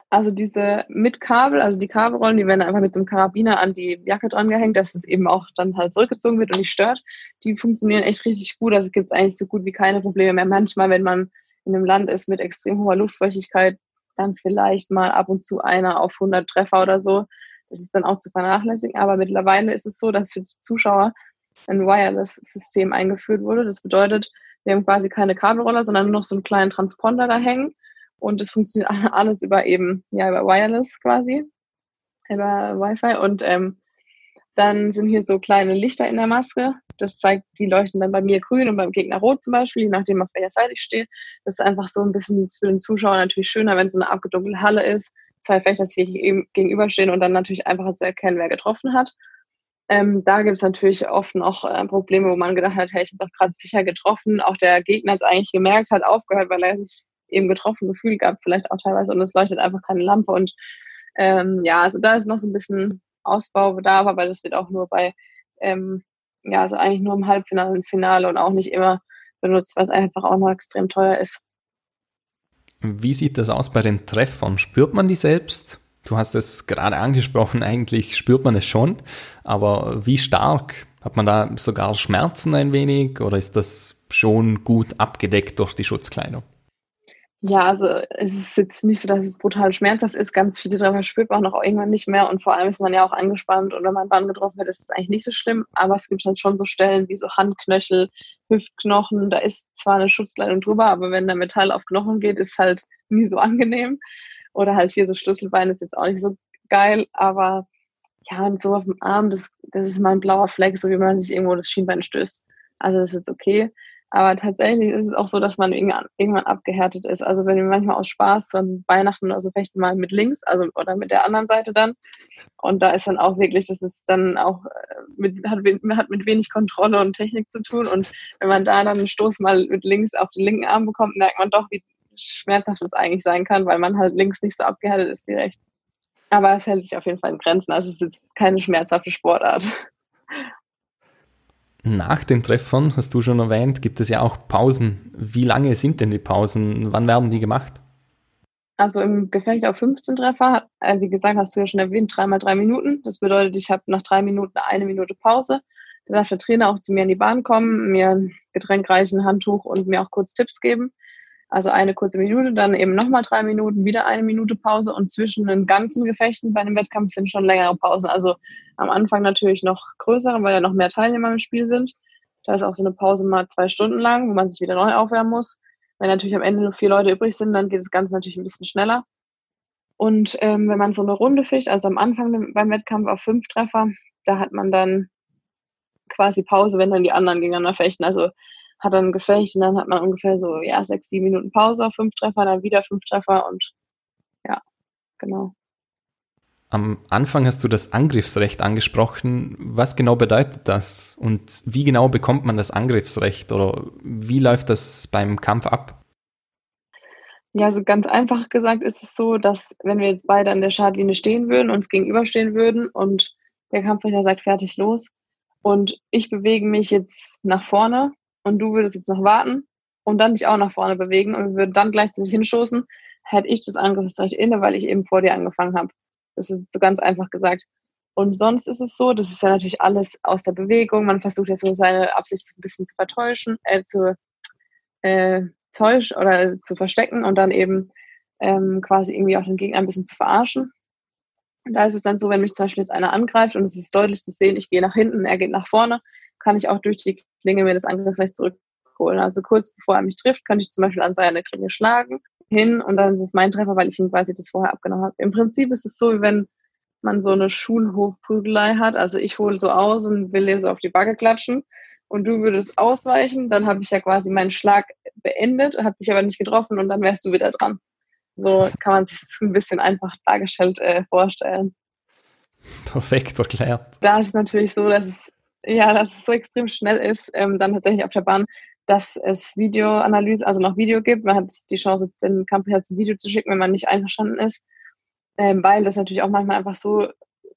Also diese mit Kabel, also die Kabelrollen, die werden einfach mit so einem Karabiner an die Jacke dran gehängt, dass es eben auch dann halt zurückgezogen wird und nicht stört. Die funktionieren echt richtig gut. Also gibt es eigentlich so gut wie keine Probleme mehr. Manchmal, wenn man in einem Land ist mit extrem hoher Luftfeuchtigkeit, dann vielleicht mal ab und zu einer auf 100 Treffer oder so. Das ist dann auch zu vernachlässigen. Aber mittlerweile ist es so, dass für die Zuschauer ein Wireless-System eingeführt wurde. Das bedeutet, wir haben quasi keine Kabelroller, sondern nur noch so einen kleinen Transponder da hängen. Und es funktioniert alles über eben, ja, über Wireless quasi, über Wi-Fi. Und ähm, dann sind hier so kleine Lichter in der Maske. Das zeigt, die leuchten dann bei mir grün und beim Gegner rot zum Beispiel, je nachdem, auf welcher Seite ich stehe. Das ist einfach so ein bisschen für den Zuschauer natürlich schöner, wenn es so eine abgedunkelte Halle ist zwei Fechter sich gegenüberstehen und dann natürlich einfacher zu erkennen, wer getroffen hat. Ähm, da gibt es natürlich oft noch äh, Probleme, wo man gedacht hat, hey, ich habe doch gerade sicher getroffen. Auch der Gegner hat es eigentlich gemerkt, hat aufgehört, weil er sich eben getroffen gefühlt gab, vielleicht auch teilweise, und es leuchtet einfach keine Lampe. Und ähm, ja, also da ist noch so ein bisschen Ausbaubedarf, aber das wird auch nur bei, ähm, ja, also eigentlich nur im Halbfinale und Finale und auch nicht immer benutzt, es einfach auch noch extrem teuer ist. Wie sieht das aus bei den Treffern? Spürt man die selbst? Du hast es gerade angesprochen, eigentlich spürt man es schon, aber wie stark? Hat man da sogar Schmerzen ein wenig oder ist das schon gut abgedeckt durch die Schutzkleidung? Ja, also es ist jetzt nicht so, dass es brutal schmerzhaft ist. Ganz viele Treffer spürt man auch irgendwann nicht mehr und vor allem ist man ja auch angespannt und wenn man dann getroffen wird, ist es eigentlich nicht so schlimm. Aber es gibt halt schon so Stellen wie so Handknöchel, Hüftknochen. Da ist zwar eine Schutzkleidung drüber, aber wenn der Metall auf Knochen geht, ist halt nie so angenehm. Oder halt hier so Schlüsselbein ist jetzt auch nicht so geil, aber ja, und so auf dem Arm, das, das ist mal ein blauer Fleck, so wie man sich irgendwo das Schienbein stößt. Also das ist jetzt okay. Aber tatsächlich ist es auch so, dass man irgendwann abgehärtet ist. Also wenn wir manchmal aus Spaß an Weihnachten oder so fechten mal mit links, also oder mit der anderen Seite dann. Und da ist dann auch wirklich, das ist dann auch äh, mit, hat, hat mit wenig Kontrolle und Technik zu tun. Und wenn man da dann einen Stoß mal mit links auf den linken Arm bekommt, merkt man doch, wie schmerzhaft es eigentlich sein kann, weil man halt links nicht so abgehärtet ist wie rechts. Aber es hält sich auf jeden Fall in Grenzen. Also es ist keine schmerzhafte Sportart. Nach den Treffern, hast du schon erwähnt, gibt es ja auch Pausen. Wie lange sind denn die Pausen? Wann werden die gemacht? Also im Gefecht auf 15 Treffer, äh, wie gesagt, hast du ja schon erwähnt, dreimal drei Minuten. Das bedeutet, ich habe nach drei Minuten eine Minute Pause. Da darf der Trainer auch zu mir in die Bahn kommen, mir ein Getränk reichen, Handtuch und mir auch kurz Tipps geben. Also eine kurze Minute, dann eben nochmal drei Minuten, wieder eine Minute Pause und zwischen den ganzen Gefechten bei einem Wettkampf sind schon längere Pausen. Also am Anfang natürlich noch größere, weil ja noch mehr Teilnehmer im Spiel sind. Da ist auch so eine Pause mal zwei Stunden lang, wo man sich wieder neu aufwärmen muss. Wenn natürlich am Ende nur vier Leute übrig sind, dann geht das Ganze natürlich ein bisschen schneller. Und ähm, wenn man so eine Runde ficht, also am Anfang beim Wettkampf auf fünf Treffer, da hat man dann quasi Pause, wenn dann die anderen gegeneinander fechten. Also hat dann ein Gefecht und dann hat man ungefähr so, ja, sechs, sieben Minuten Pause auf fünf Treffer, dann wieder fünf Treffer und ja, genau. Am Anfang hast du das Angriffsrecht angesprochen. Was genau bedeutet das? Und wie genau bekommt man das Angriffsrecht? Oder wie läuft das beim Kampf ab? Ja, also ganz einfach gesagt ist es so, dass wenn wir jetzt beide an der Schadlinie stehen würden, uns gegenüberstehen würden und der Kampfrichter sagt fertig los und ich bewege mich jetzt nach vorne, und du würdest jetzt noch warten und dann dich auch nach vorne bewegen und würden dann gleichzeitig hinstoßen, hätte ich das Angriffsrecht inne, weil ich eben vor dir angefangen habe. Das ist so ganz einfach gesagt. Und sonst ist es so, das ist ja natürlich alles aus der Bewegung. Man versucht ja so seine Absicht so ein bisschen zu vertäuschen, äh, zu äh, täuschen oder zu verstecken und dann eben ähm, quasi irgendwie auch den Gegner ein bisschen zu verarschen. Und da ist es dann so, wenn mich zum Beispiel jetzt einer angreift und es ist deutlich zu sehen, ich gehe nach hinten, er geht nach vorne, kann ich auch durch die Klinge mir das Angriffsrecht zurückholen. Also kurz bevor er mich trifft, könnte ich zum Beispiel an seine Klinge schlagen, hin und dann ist es mein Treffer, weil ich ihm quasi das vorher abgenommen habe. Im Prinzip ist es so, wie wenn man so eine Schulhofprügelei hat. Also ich hole so aus und will dir so auf die Backe klatschen und du würdest ausweichen, dann habe ich ja quasi meinen Schlag beendet, hat dich aber nicht getroffen und dann wärst du wieder dran. So kann man sich das ein bisschen einfach dargestellt äh, vorstellen. Perfekt erklärt. Da ist es natürlich so, dass es ja, dass es so extrem schnell ist, ähm, dann tatsächlich auf der Bahn, dass es Videoanalyse, also noch Video gibt. Man hat die Chance, den Kampf her zum Video zu schicken, wenn man nicht einverstanden ist, ähm, weil das natürlich auch manchmal einfach so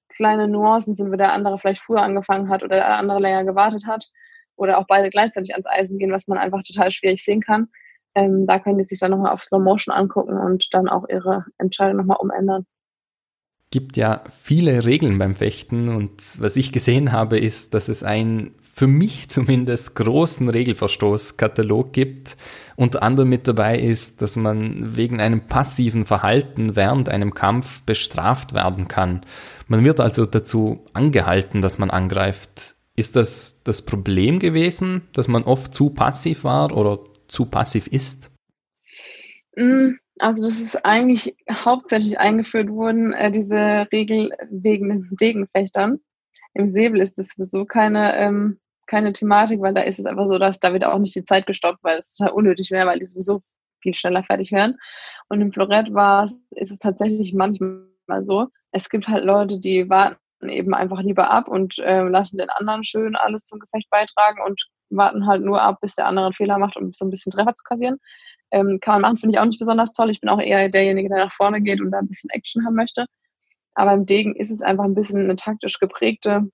kleine Nuancen sind, wie der andere vielleicht früher angefangen hat oder der andere länger gewartet hat oder auch beide gleichzeitig ans Eisen gehen, was man einfach total schwierig sehen kann. Ähm, da können die sich dann nochmal auf Slow Motion angucken und dann auch ihre Entscheidung nochmal umändern gibt ja viele Regeln beim Fechten und was ich gesehen habe, ist, dass es einen für mich zumindest großen Regelverstoßkatalog gibt. Unter anderem mit dabei ist, dass man wegen einem passiven Verhalten während einem Kampf bestraft werden kann. Man wird also dazu angehalten, dass man angreift. Ist das das Problem gewesen, dass man oft zu passiv war oder zu passiv ist? Mm, also das ist eigentlich hauptsächlich eingeführt worden, äh, diese Regel wegen den Degenfechtern. Im Säbel ist es sowieso keine, ähm, keine Thematik, weil da ist es einfach so, dass da wird auch nicht die Zeit gestoppt, weil es total unnötig wäre, weil die sowieso viel schneller fertig werden. Und im Florett war ist es tatsächlich manchmal so. Es gibt halt Leute, die warten eben einfach lieber ab und äh, lassen den anderen schön alles zum Gefecht beitragen und warten halt nur ab, bis der andere einen Fehler macht, um so ein bisschen Treffer zu kassieren. Ähm, kann man machen, finde ich auch nicht besonders toll. Ich bin auch eher derjenige, der nach vorne geht und da ein bisschen Action haben möchte. Aber im Degen ist es einfach ein bisschen eine taktisch geprägte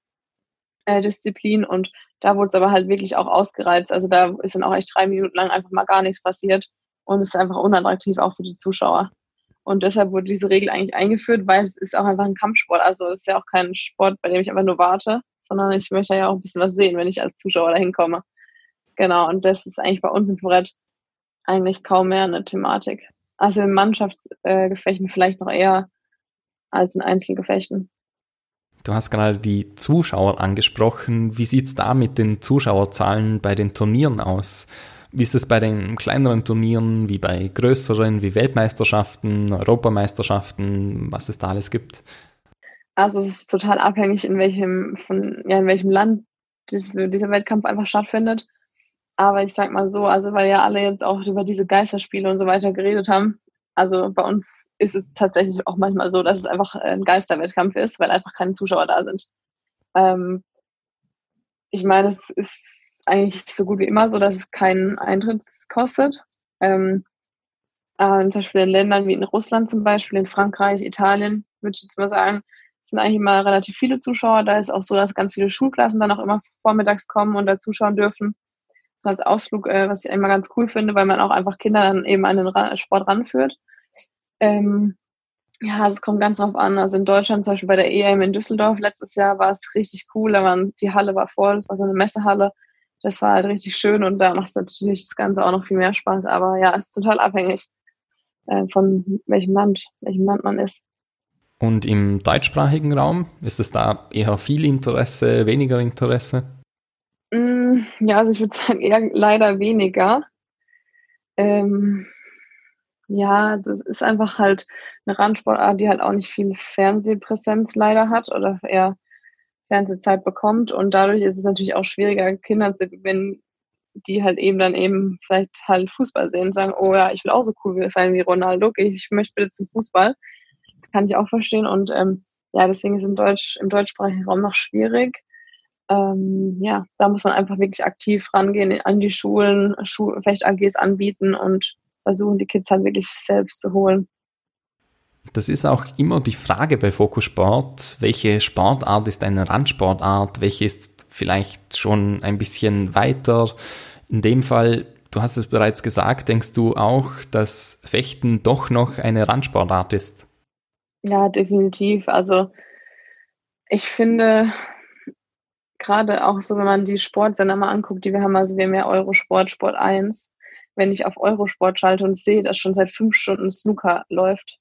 äh, Disziplin und da wurde es aber halt wirklich auch ausgereizt. Also da ist dann auch echt drei Minuten lang einfach mal gar nichts passiert. und es ist einfach unattraktiv auch für die Zuschauer. Und deshalb wurde diese Regel eigentlich eingeführt, weil es ist auch einfach ein Kampfsport. Also es ist ja auch kein Sport, bei dem ich einfach nur warte, sondern ich möchte ja auch ein bisschen was sehen, wenn ich als Zuschauer dahin komme. Genau, und das ist eigentlich bei uns im Brett eigentlich kaum mehr eine Thematik. Also in Mannschaftsgefechten vielleicht noch eher als in Einzelgefechten. Du hast gerade die Zuschauer angesprochen. Wie sieht es da mit den Zuschauerzahlen bei den Turnieren aus? Wie ist es bei den kleineren Turnieren, wie bei größeren, wie Weltmeisterschaften, Europameisterschaften, was es da alles gibt? Also es ist total abhängig, in welchem, von, ja, in welchem Land dieser Wettkampf einfach stattfindet. Aber ich sag mal so, also weil ja alle jetzt auch über diese Geisterspiele und so weiter geredet haben. Also bei uns ist es tatsächlich auch manchmal so, dass es einfach ein Geisterwettkampf ist, weil einfach keine Zuschauer da sind. Ähm, ich meine, es ist eigentlich so gut wie immer so, dass es keinen Eintritt kostet. Ähm, äh, zum Beispiel in Ländern wie in Russland zum Beispiel, in Frankreich, Italien, würde ich jetzt mal sagen, sind eigentlich immer relativ viele Zuschauer. Da ist auch so, dass ganz viele Schulklassen dann auch immer vormittags kommen und da zuschauen dürfen. Das ist als Ausflug, äh, was ich immer ganz cool finde, weil man auch einfach Kinder dann eben an den Sport ranführt. Ähm, ja, es kommt ganz drauf an. Also in Deutschland, zum Beispiel bei der EM in Düsseldorf letztes Jahr, war es richtig cool. Da waren, die Halle war voll, es war so eine Messehalle das war halt richtig schön und da macht natürlich das Ganze auch noch viel mehr Spaß. Aber ja, es ist total abhängig äh, von welchem Land, welchem Land man ist. Und im deutschsprachigen Raum ist es da eher viel Interesse, weniger Interesse? Mm, ja, also ich würde sagen eher leider weniger. Ähm, ja, das ist einfach halt eine Randsportart, die halt auch nicht viel Fernsehpräsenz leider hat oder eher Fernsehzeit bekommt. Und dadurch ist es natürlich auch schwieriger, Kinder zu gewinnen, die halt eben dann eben vielleicht halt Fußball sehen und sagen, oh ja, ich will auch so cool sein wie Ronaldo, ich möchte bitte zum Fußball. Kann ich auch verstehen. Und ähm, ja, deswegen ist im, Deutsch, im deutschsprachigen Raum noch schwierig. Ähm, ja, da muss man einfach wirklich aktiv rangehen an die Schulen, Schul vielleicht AGs anbieten und versuchen, die Kids halt wirklich selbst zu holen. Das ist auch immer die Frage bei Fokussport, welche Sportart ist eine Randsportart, welche ist vielleicht schon ein bisschen weiter. In dem Fall, du hast es bereits gesagt, denkst du auch, dass Fechten doch noch eine Randsportart ist? Ja, definitiv. Also ich finde, gerade auch so, wenn man die Sportsender mal anguckt, die wir haben, also wir haben ja Eurosport, Sport 1, wenn ich auf Eurosport schalte und sehe, dass schon seit fünf Stunden Snooker läuft,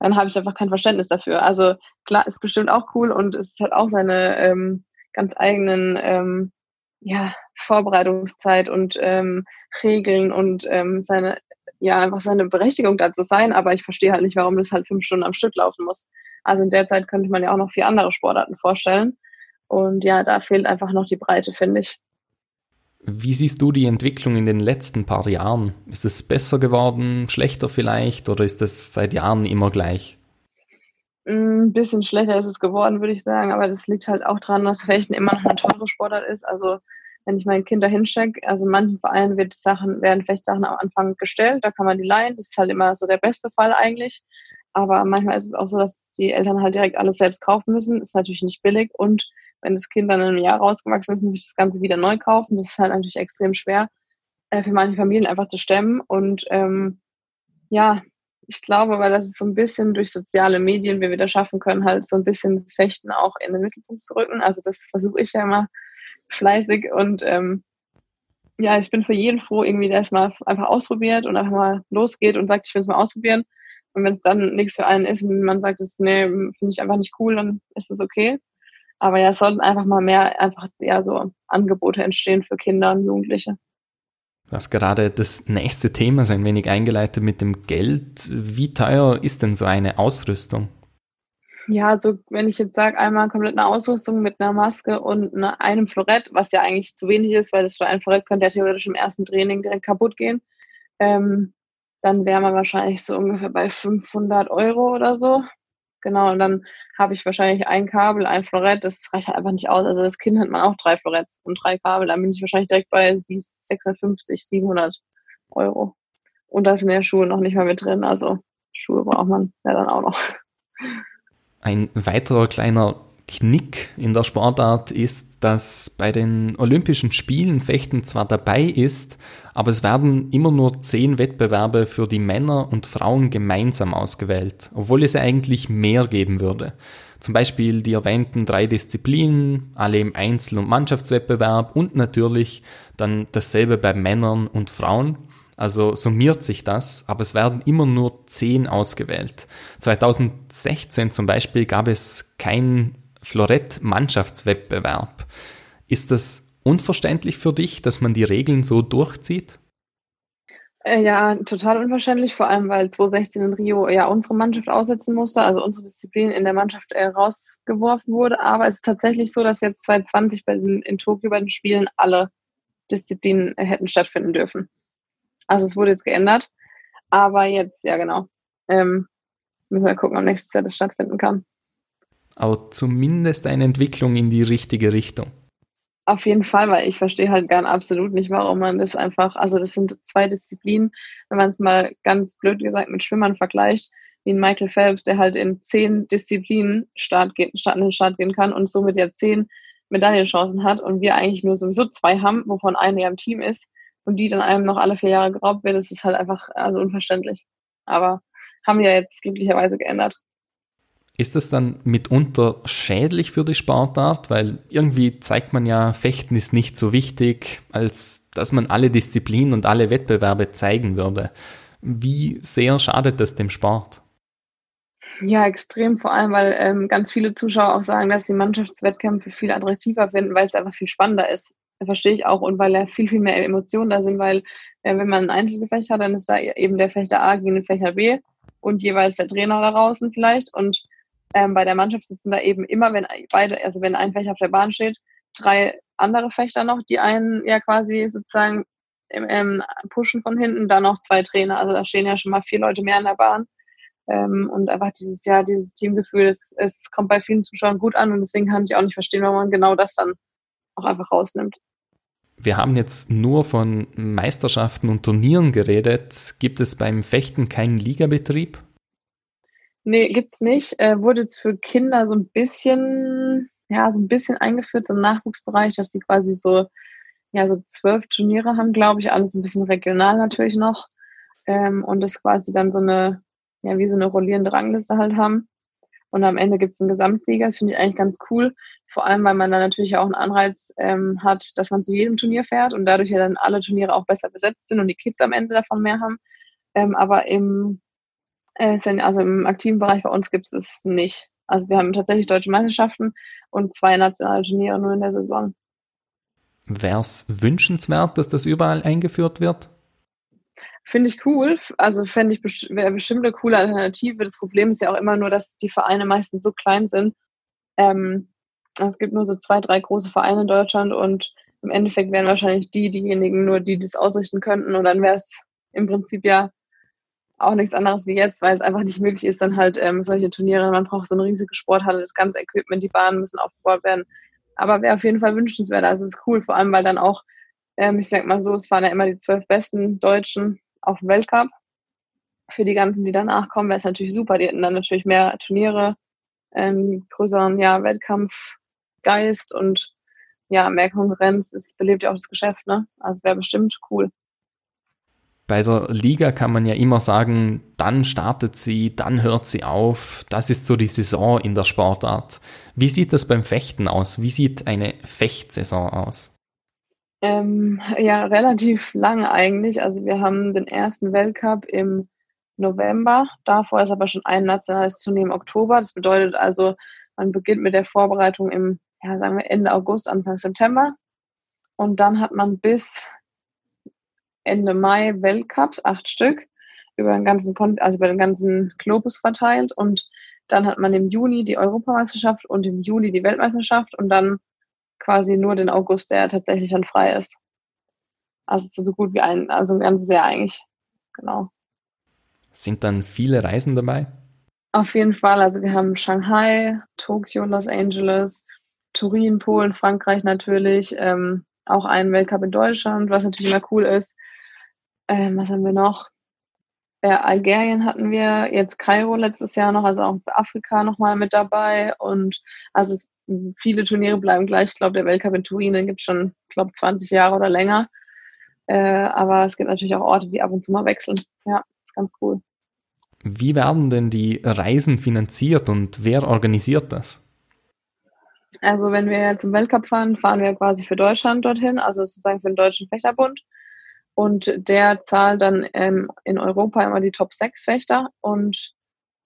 dann habe ich einfach kein Verständnis dafür. Also klar, ist bestimmt auch cool und es hat auch seine ähm, ganz eigenen ähm, ja, Vorbereitungszeit und ähm, Regeln und ähm, seine, ja, einfach seine Berechtigung dazu sein, aber ich verstehe halt nicht, warum das halt fünf Stunden am Stück laufen muss. Also in der Zeit könnte man ja auch noch vier andere Sportarten vorstellen. Und ja, da fehlt einfach noch die Breite, finde ich. Wie siehst du die Entwicklung in den letzten paar Jahren? Ist es besser geworden, schlechter vielleicht oder ist es seit Jahren immer gleich? Ein bisschen schlechter ist es geworden, würde ich sagen, aber das liegt halt auch daran, dass Fechten immer noch eine teure Sportart ist. Also wenn ich mein Kind da hinstecke, also in manchen Vereinen wird Sachen, werden Fechtsachen am Anfang gestellt, da kann man die leihen, das ist halt immer so der beste Fall eigentlich. Aber manchmal ist es auch so, dass die Eltern halt direkt alles selbst kaufen müssen. Ist natürlich nicht billig und wenn das Kind dann in einem Jahr rausgewachsen ist, muss ich das Ganze wieder neu kaufen. Das ist halt natürlich extrem schwer äh, für manche Familien einfach zu stemmen. Und ähm, ja, ich glaube, weil das ist so ein bisschen durch soziale Medien, wir das schaffen können, halt so ein bisschen das Fechten auch in den Mittelpunkt zu rücken. Also das versuche ich ja immer fleißig und ähm, ja, ich bin für jeden froh, irgendwie, der es mal einfach ausprobiert und einfach mal losgeht und sagt, ich will es mal ausprobieren. Und wenn es dann nichts für einen ist und man sagt, das nee, finde ich einfach nicht cool, dann ist es okay. Aber ja, es sollten einfach mal mehr einfach ja so Angebote entstehen für Kinder und Jugendliche. Du hast gerade das nächste Thema so ein wenig eingeleitet mit dem Geld. Wie teuer ist denn so eine Ausrüstung? Ja, also wenn ich jetzt sage, einmal komplett eine Ausrüstung mit einer Maske und eine, einem Florett, was ja eigentlich zu wenig ist, weil das für ein Florett könnte ja theoretisch im ersten Training direkt kaputt gehen, ähm, dann wäre man wahrscheinlich so ungefähr bei 500 Euro oder so. Genau, und dann habe ich wahrscheinlich ein Kabel, ein Florett, das reicht halt einfach nicht aus. Also das Kind hat man auch drei Floretts und drei Kabel, dann bin ich wahrscheinlich direkt bei 650, 700 Euro. Und da sind ja Schuhe noch nicht mal mit drin, also Schuhe braucht man ja dann auch noch. Ein weiterer kleiner Knick in der Sportart ist, dass bei den Olympischen Spielen Fechten zwar dabei ist, aber es werden immer nur zehn Wettbewerbe für die Männer und Frauen gemeinsam ausgewählt, obwohl es ja eigentlich mehr geben würde. Zum Beispiel die erwähnten drei Disziplinen, alle im Einzel- und Mannschaftswettbewerb und natürlich dann dasselbe bei Männern und Frauen. Also summiert sich das, aber es werden immer nur zehn ausgewählt. 2016 zum Beispiel gab es kein Florett-Mannschaftswettbewerb. Ist das unverständlich für dich, dass man die Regeln so durchzieht? Äh, ja, total unverständlich, vor allem weil 2016 in Rio ja unsere Mannschaft aussetzen musste, also unsere Disziplin in der Mannschaft äh, rausgeworfen wurde. Aber es ist tatsächlich so, dass jetzt 2020 bei den, in Tokio bei den Spielen alle Disziplinen äh, hätten stattfinden dürfen. Also es wurde jetzt geändert. Aber jetzt, ja genau, ähm, müssen wir gucken, ob nächstes Jahr das stattfinden kann. Aber zumindest eine Entwicklung in die richtige Richtung. Auf jeden Fall, weil ich verstehe halt gar absolut nicht, warum man das einfach, also das sind zwei Disziplinen, wenn man es mal ganz blöd gesagt mit Schwimmern vergleicht, wie ein Michael Phelps, der halt in zehn Disziplinen Start geht, Start in den Start gehen kann und somit ja zehn Medaillenchancen hat und wir eigentlich nur sowieso zwei haben, wovon eine ja im Team ist und die dann einem noch alle vier Jahre geraubt wird, das ist halt einfach also unverständlich. Aber haben wir jetzt glücklicherweise geändert. Ist das dann mitunter schädlich für die Sportart? Weil irgendwie zeigt man ja, Fechten ist nicht so wichtig, als dass man alle Disziplinen und alle Wettbewerbe zeigen würde. Wie sehr schadet das dem Sport? Ja, extrem, vor allem, weil ähm, ganz viele Zuschauer auch sagen, dass sie Mannschaftswettkämpfe viel attraktiver finden, weil es einfach viel spannender ist. Verstehe ich auch und weil ja viel, viel mehr Emotionen da sind, weil äh, wenn man ein Einzelgefecht hat, dann ist da eben der Fechter A gegen den Fechter B und jeweils der Trainer da draußen vielleicht und ähm, bei der Mannschaft sitzen da eben immer, wenn beide, also wenn ein Fechter auf der Bahn steht, drei andere Fechter noch, die einen ja quasi sozusagen ähm, pushen von hinten, dann noch zwei Trainer. Also da stehen ja schon mal vier Leute mehr an der Bahn. Ähm, und einfach dieses Jahr, dieses Teamgefühl, es, es kommt bei vielen Zuschauern gut an und deswegen kann ich auch nicht verstehen, warum man genau das dann auch einfach rausnimmt. Wir haben jetzt nur von Meisterschaften und Turnieren geredet. Gibt es beim Fechten keinen Ligabetrieb? Nee, gibt's nicht. Äh, wurde jetzt für Kinder so ein bisschen, ja, so ein bisschen eingeführt, so im Nachwuchsbereich, dass die quasi so, ja, so zwölf Turniere haben, glaube ich, alles ein bisschen regional natürlich noch. Ähm, und das quasi dann so eine, ja, wie so eine rollierende Rangliste halt haben. Und am Ende gibt's einen Gesamtsieger. Das finde ich eigentlich ganz cool. Vor allem, weil man dann natürlich auch einen Anreiz ähm, hat, dass man zu jedem Turnier fährt und dadurch ja dann alle Turniere auch besser besetzt sind und die Kids am Ende davon mehr haben. Ähm, aber im äh, also im aktiven Bereich bei uns gibt es es nicht. Also wir haben tatsächlich deutsche Meisterschaften und zwei nationale Turniere nur in der Saison. Wäre es wünschenswert, dass das überall eingeführt wird? Finde ich cool. Also fände ich wäre bestimmt eine coole Alternative. Das Problem ist ja auch immer nur, dass die Vereine meistens so klein sind. Ähm, es gibt nur so zwei, drei große Vereine in Deutschland und im Endeffekt wären wahrscheinlich die diejenigen nur, die das ausrichten könnten. Und dann wäre es im Prinzip ja auch nichts anderes wie jetzt, weil es einfach nicht möglich ist, dann halt ähm, solche Turniere, man braucht so eine riesige Sporthalle, das ganze Equipment, die Bahnen müssen aufgebaut werden. Aber wäre auf jeden Fall wünschenswert. Also es ist cool, vor allem weil dann auch, ähm, ich sag mal so, es fahren ja immer die zwölf besten Deutschen auf dem Weltcup. Für die ganzen, die danach kommen, wäre es natürlich super. Die hätten dann natürlich mehr Turniere, einen größeren ja, Wettkampfgeist und ja, mehr Konkurrenz. Es belebt ja auch das Geschäft, ne? Also wäre bestimmt cool. Bei der Liga kann man ja immer sagen, dann startet sie, dann hört sie auf. Das ist so die Saison in der Sportart. Wie sieht das beim Fechten aus? Wie sieht eine Fechtsaison aus? Ähm, ja, relativ lang eigentlich. Also wir haben den ersten Weltcup im November. Davor ist aber schon ein nationales Turnier im Oktober. Das bedeutet also, man beginnt mit der Vorbereitung im, ja, sagen wir Ende August, Anfang September. Und dann hat man bis Ende Mai Weltcups, acht Stück, über den ganzen, also über den ganzen Globus verteilt. Und dann hat man im Juni die Europameisterschaft und im Juli die Weltmeisterschaft und dann quasi nur den August, der tatsächlich dann frei ist. Also so gut wie ein, also ein ganzes Jahr eigentlich. Genau. Sind dann viele Reisen dabei? Auf jeden Fall. Also wir haben Shanghai, Tokio, Los Angeles, Turin, Polen, Frankreich natürlich, ähm, auch einen Weltcup in Deutschland, was natürlich immer cool ist. Ähm, was haben wir noch? Äh, Algerien hatten wir, jetzt Kairo letztes Jahr noch, also auch Afrika nochmal mit dabei. Und also es, viele Turniere bleiben gleich. Ich glaube, der Weltcup in Turin, gibt es schon, glaube, 20 Jahre oder länger. Äh, aber es gibt natürlich auch Orte, die ab und zu mal wechseln. Ja, ist ganz cool. Wie werden denn die Reisen finanziert und wer organisiert das? Also wenn wir zum Weltcup fahren, fahren wir quasi für Deutschland dorthin, also sozusagen für den Deutschen Fechterbund. Und der zahlt dann ähm, in Europa immer die Top 6 Fechter und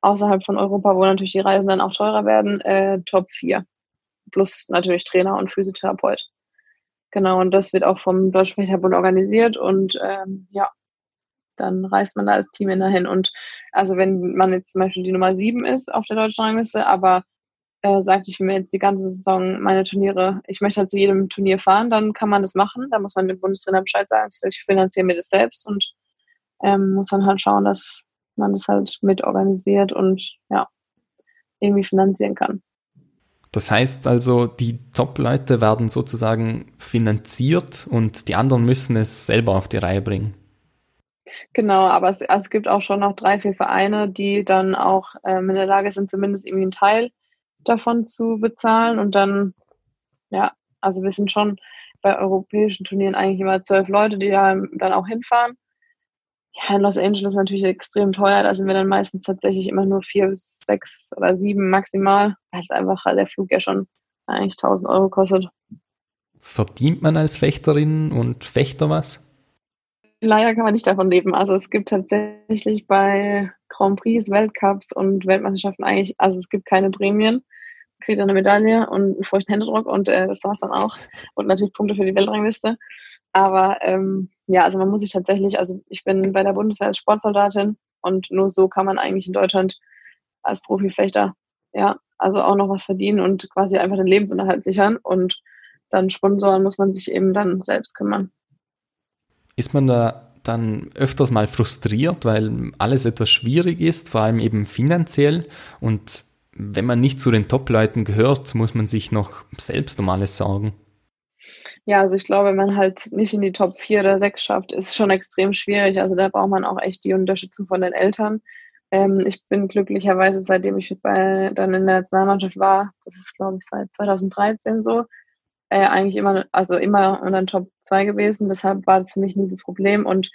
außerhalb von Europa, wo natürlich die Reisen dann auch teurer werden, äh, Top 4. Plus natürlich Trainer und Physiotherapeut. Genau, und das wird auch vom Deutschen Fechterbund organisiert und ähm, ja, dann reist man da als Team hin. Und also wenn man jetzt zum Beispiel die Nummer 7 ist auf der deutschen Rangliste, aber äh, sagt, ich mir jetzt die ganze Saison meine Turniere, ich möchte halt zu jedem Turnier fahren, dann kann man das machen. Da muss man dem Bundestrainer Bescheid sagen, ich finanziere mir das selbst und ähm, muss dann halt schauen, dass man das halt mit organisiert und ja, irgendwie finanzieren kann. Das heißt also, die Top-Leute werden sozusagen finanziert und die anderen müssen es selber auf die Reihe bringen. Genau, aber es, es gibt auch schon noch drei, vier Vereine, die dann auch ähm, in der Lage sind, zumindest irgendwie einen Teil davon zu bezahlen. Und dann, ja, also wir sind schon bei europäischen Turnieren eigentlich immer zwölf Leute, die da dann auch hinfahren. Ja, in Los Angeles ist natürlich extrem teuer. Da sind wir dann meistens tatsächlich immer nur vier bis sechs oder sieben maximal, weil es einfach der Flug ja schon eigentlich 1000 Euro kostet. Verdient man als Fechterin und Fechter was? Leider kann man nicht davon leben. Also es gibt tatsächlich bei Grand Prix, Weltcups und Weltmeisterschaften eigentlich, also es gibt keine Prämien. Kriegt eine Medaille und einen feuchten Händedruck und äh, das war's dann auch. Und natürlich Punkte für die Weltrangliste. Aber ähm, ja, also man muss sich tatsächlich, also ich bin bei der Bundeswehr als Sportsoldatin und nur so kann man eigentlich in Deutschland als Profifechter ja, also auch noch was verdienen und quasi einfach den Lebensunterhalt sichern und dann Sponsoren muss man sich eben dann selbst kümmern. Ist man da dann öfters mal frustriert, weil alles etwas schwierig ist, vor allem eben finanziell. Und wenn man nicht zu den Top-Leuten gehört, muss man sich noch selbst um alles sorgen. Ja, also ich glaube, wenn man halt nicht in die Top 4 oder 6 schafft, ist es schon extrem schwierig. Also da braucht man auch echt die Unterstützung von den Eltern. Ähm, ich bin glücklicherweise, seitdem ich bei, dann in der Nationalmannschaft war, das ist glaube ich seit 2013 so, äh, eigentlich immer, also immer in den Top 2 gewesen. Deshalb war das für mich nie das Problem. Und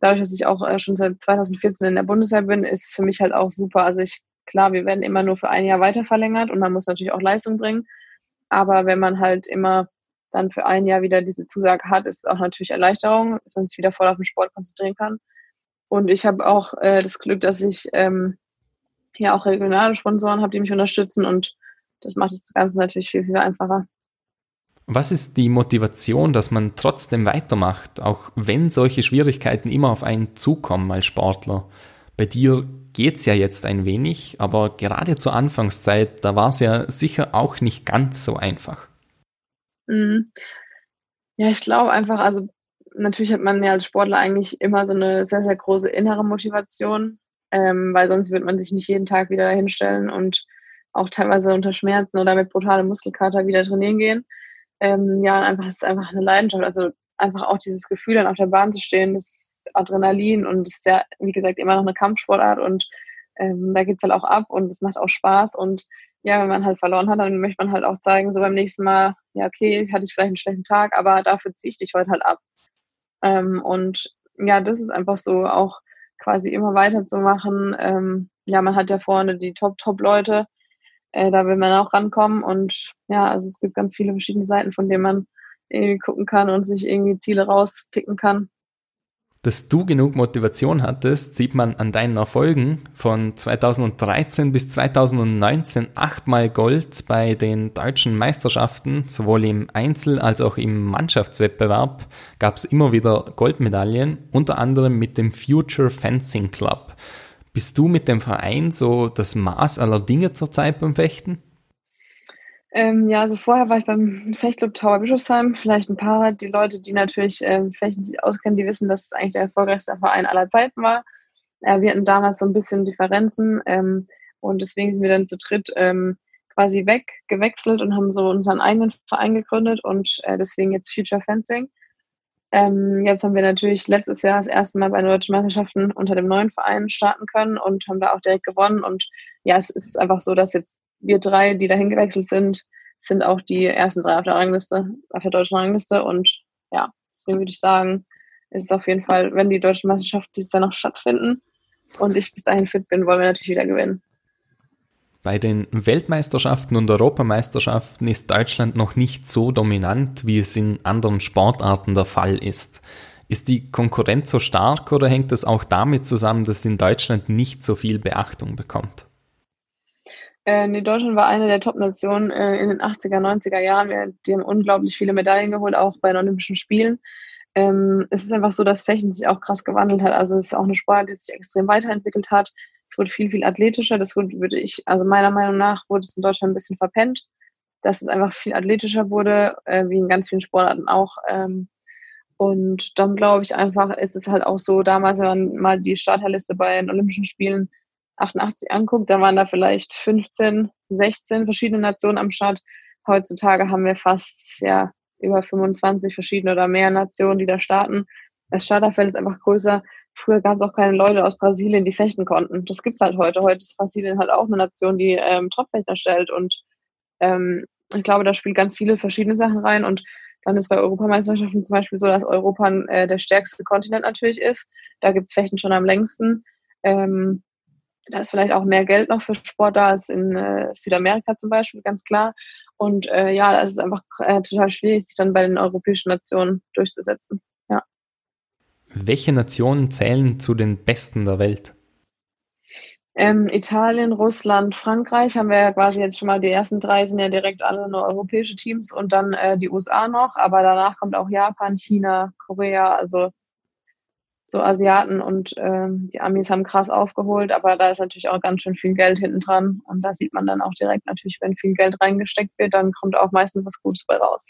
dadurch, dass ich auch äh, schon seit 2014 in der Bundeswehr bin, ist es für mich halt auch super. Also ich, klar, wir werden immer nur für ein Jahr weiter verlängert und man muss natürlich auch Leistung bringen. Aber wenn man halt immer dann für ein Jahr wieder diese Zusage hat, ist es auch natürlich Erleichterung, dass man sich wieder voll auf den Sport konzentrieren kann. Und ich habe auch äh, das Glück, dass ich ähm, ja auch regionale Sponsoren habe, die mich unterstützen und das macht das Ganze natürlich viel, viel einfacher. Was ist die Motivation, dass man trotzdem weitermacht, auch wenn solche Schwierigkeiten immer auf einen zukommen als Sportler? Bei dir geht's ja jetzt ein wenig, aber gerade zur Anfangszeit, da war es ja sicher auch nicht ganz so einfach. Mhm. Ja, ich glaube einfach, also natürlich hat man ja als Sportler eigentlich immer so eine sehr, sehr große innere Motivation, ähm, weil sonst wird man sich nicht jeden Tag wieder hinstellen und auch teilweise unter Schmerzen oder mit brutalem Muskelkater wieder trainieren gehen ähm, ja, einfach, es ist einfach eine Leidenschaft. Also einfach auch dieses Gefühl, dann auf der Bahn zu stehen, das Adrenalin und es ist ja, wie gesagt, immer noch eine Kampfsportart und ähm, da geht's halt auch ab und es macht auch Spaß und ja, wenn man halt verloren hat, dann möchte man halt auch zeigen, so beim nächsten Mal, ja, okay, hatte ich vielleicht einen schlechten Tag, aber dafür ziehe ich dich heute halt ab. Ähm, und ja, das ist einfach so auch quasi immer weiterzumachen. Ähm, ja, man hat ja vorne die Top-Top-Leute, äh, da will man auch rankommen und ja, also es gibt ganz viele verschiedene Seiten, von denen man irgendwie gucken kann und sich irgendwie Ziele rauspicken kann. Dass du genug Motivation hattest, sieht man an deinen Erfolgen. Von 2013 bis 2019 achtmal Gold bei den deutschen Meisterschaften, sowohl im Einzel- als auch im Mannschaftswettbewerb gab es immer wieder Goldmedaillen, unter anderem mit dem Future Fencing Club. Bist du mit dem Verein so das Maß aller Dinge zurzeit beim Fechten? Ähm, ja, also vorher war ich beim Fechtclub Tower Bischofsheim. Vielleicht ein paar, die Leute, die natürlich ähm, Fechten sich auskennen, die wissen, dass es eigentlich der erfolgreichste Verein aller Zeiten war. Äh, wir hatten damals so ein bisschen Differenzen ähm, und deswegen sind wir dann zu dritt ähm, quasi weggewechselt und haben so unseren eigenen Verein gegründet und äh, deswegen jetzt Future Fencing. Ähm, jetzt haben wir natürlich letztes Jahr das erste Mal bei den deutschen Meisterschaften unter dem neuen Verein starten können und haben da auch direkt gewonnen. Und ja, es ist einfach so, dass jetzt wir drei, die dahin gewechselt sind, sind auch die ersten drei auf der Rangliste, auf der deutschen Rangliste. Und ja, deswegen würde ich sagen, ist es auf jeden Fall, wenn die deutschen Meisterschaften dieses Jahr noch stattfinden und ich bis dahin fit bin, wollen wir natürlich wieder gewinnen. Bei den Weltmeisterschaften und Europameisterschaften ist Deutschland noch nicht so dominant, wie es in anderen Sportarten der Fall ist. Ist die Konkurrenz so stark oder hängt das auch damit zusammen, dass in Deutschland nicht so viel Beachtung bekommt? Äh, nee, Deutschland war eine der Top-Nationen äh, in den 80er, 90er Jahren. Wir, die haben unglaublich viele Medaillen geholt, auch bei den Olympischen Spielen. Ähm, es ist einfach so, dass Fechten sich auch krass gewandelt hat. Also es ist auch eine Sportart, die sich extrem weiterentwickelt hat. Es wurde viel, viel athletischer. Das wurde, würde ich, also meiner Meinung nach, wurde es in Deutschland ein bisschen verpennt, dass es einfach viel athletischer wurde, äh, wie in ganz vielen Sportarten auch. Ähm, und dann glaube ich einfach, ist es halt auch so, damals, wenn man mal die Starterliste bei den Olympischen Spielen 88 anguckt, da waren da vielleicht 15, 16 verschiedene Nationen am Start. Heutzutage haben wir fast ja über 25 verschiedene oder mehr Nationen, die da starten. Das Starterfeld ist einfach größer. Früher gab es auch keine Leute aus Brasilien, die fechten konnten. Das gibt's halt heute. Heute ist Brasilien halt auch eine Nation, die ähm, Topfechter stellt. Und ähm, ich glaube, da spielt ganz viele verschiedene Sachen rein. Und dann ist bei Europameisterschaften zum Beispiel so, dass Europa äh, der stärkste Kontinent natürlich ist. Da gibt's Fechten schon am längsten. Ähm, da ist vielleicht auch mehr Geld noch für Sport da als in äh, Südamerika zum Beispiel, ganz klar. Und äh, ja, das ist einfach äh, total schwierig, sich dann bei den europäischen Nationen durchzusetzen. Welche Nationen zählen zu den besten der Welt? Ähm, Italien, Russland, Frankreich haben wir ja quasi jetzt schon mal, die ersten drei sind ja direkt alle nur europäische Teams und dann äh, die USA noch, aber danach kommt auch Japan, China, Korea, also so Asiaten und ähm, die Amis haben krass aufgeholt, aber da ist natürlich auch ganz schön viel Geld hinten dran. Und da sieht man dann auch direkt natürlich, wenn viel Geld reingesteckt wird, dann kommt auch meistens was Gutes bei raus.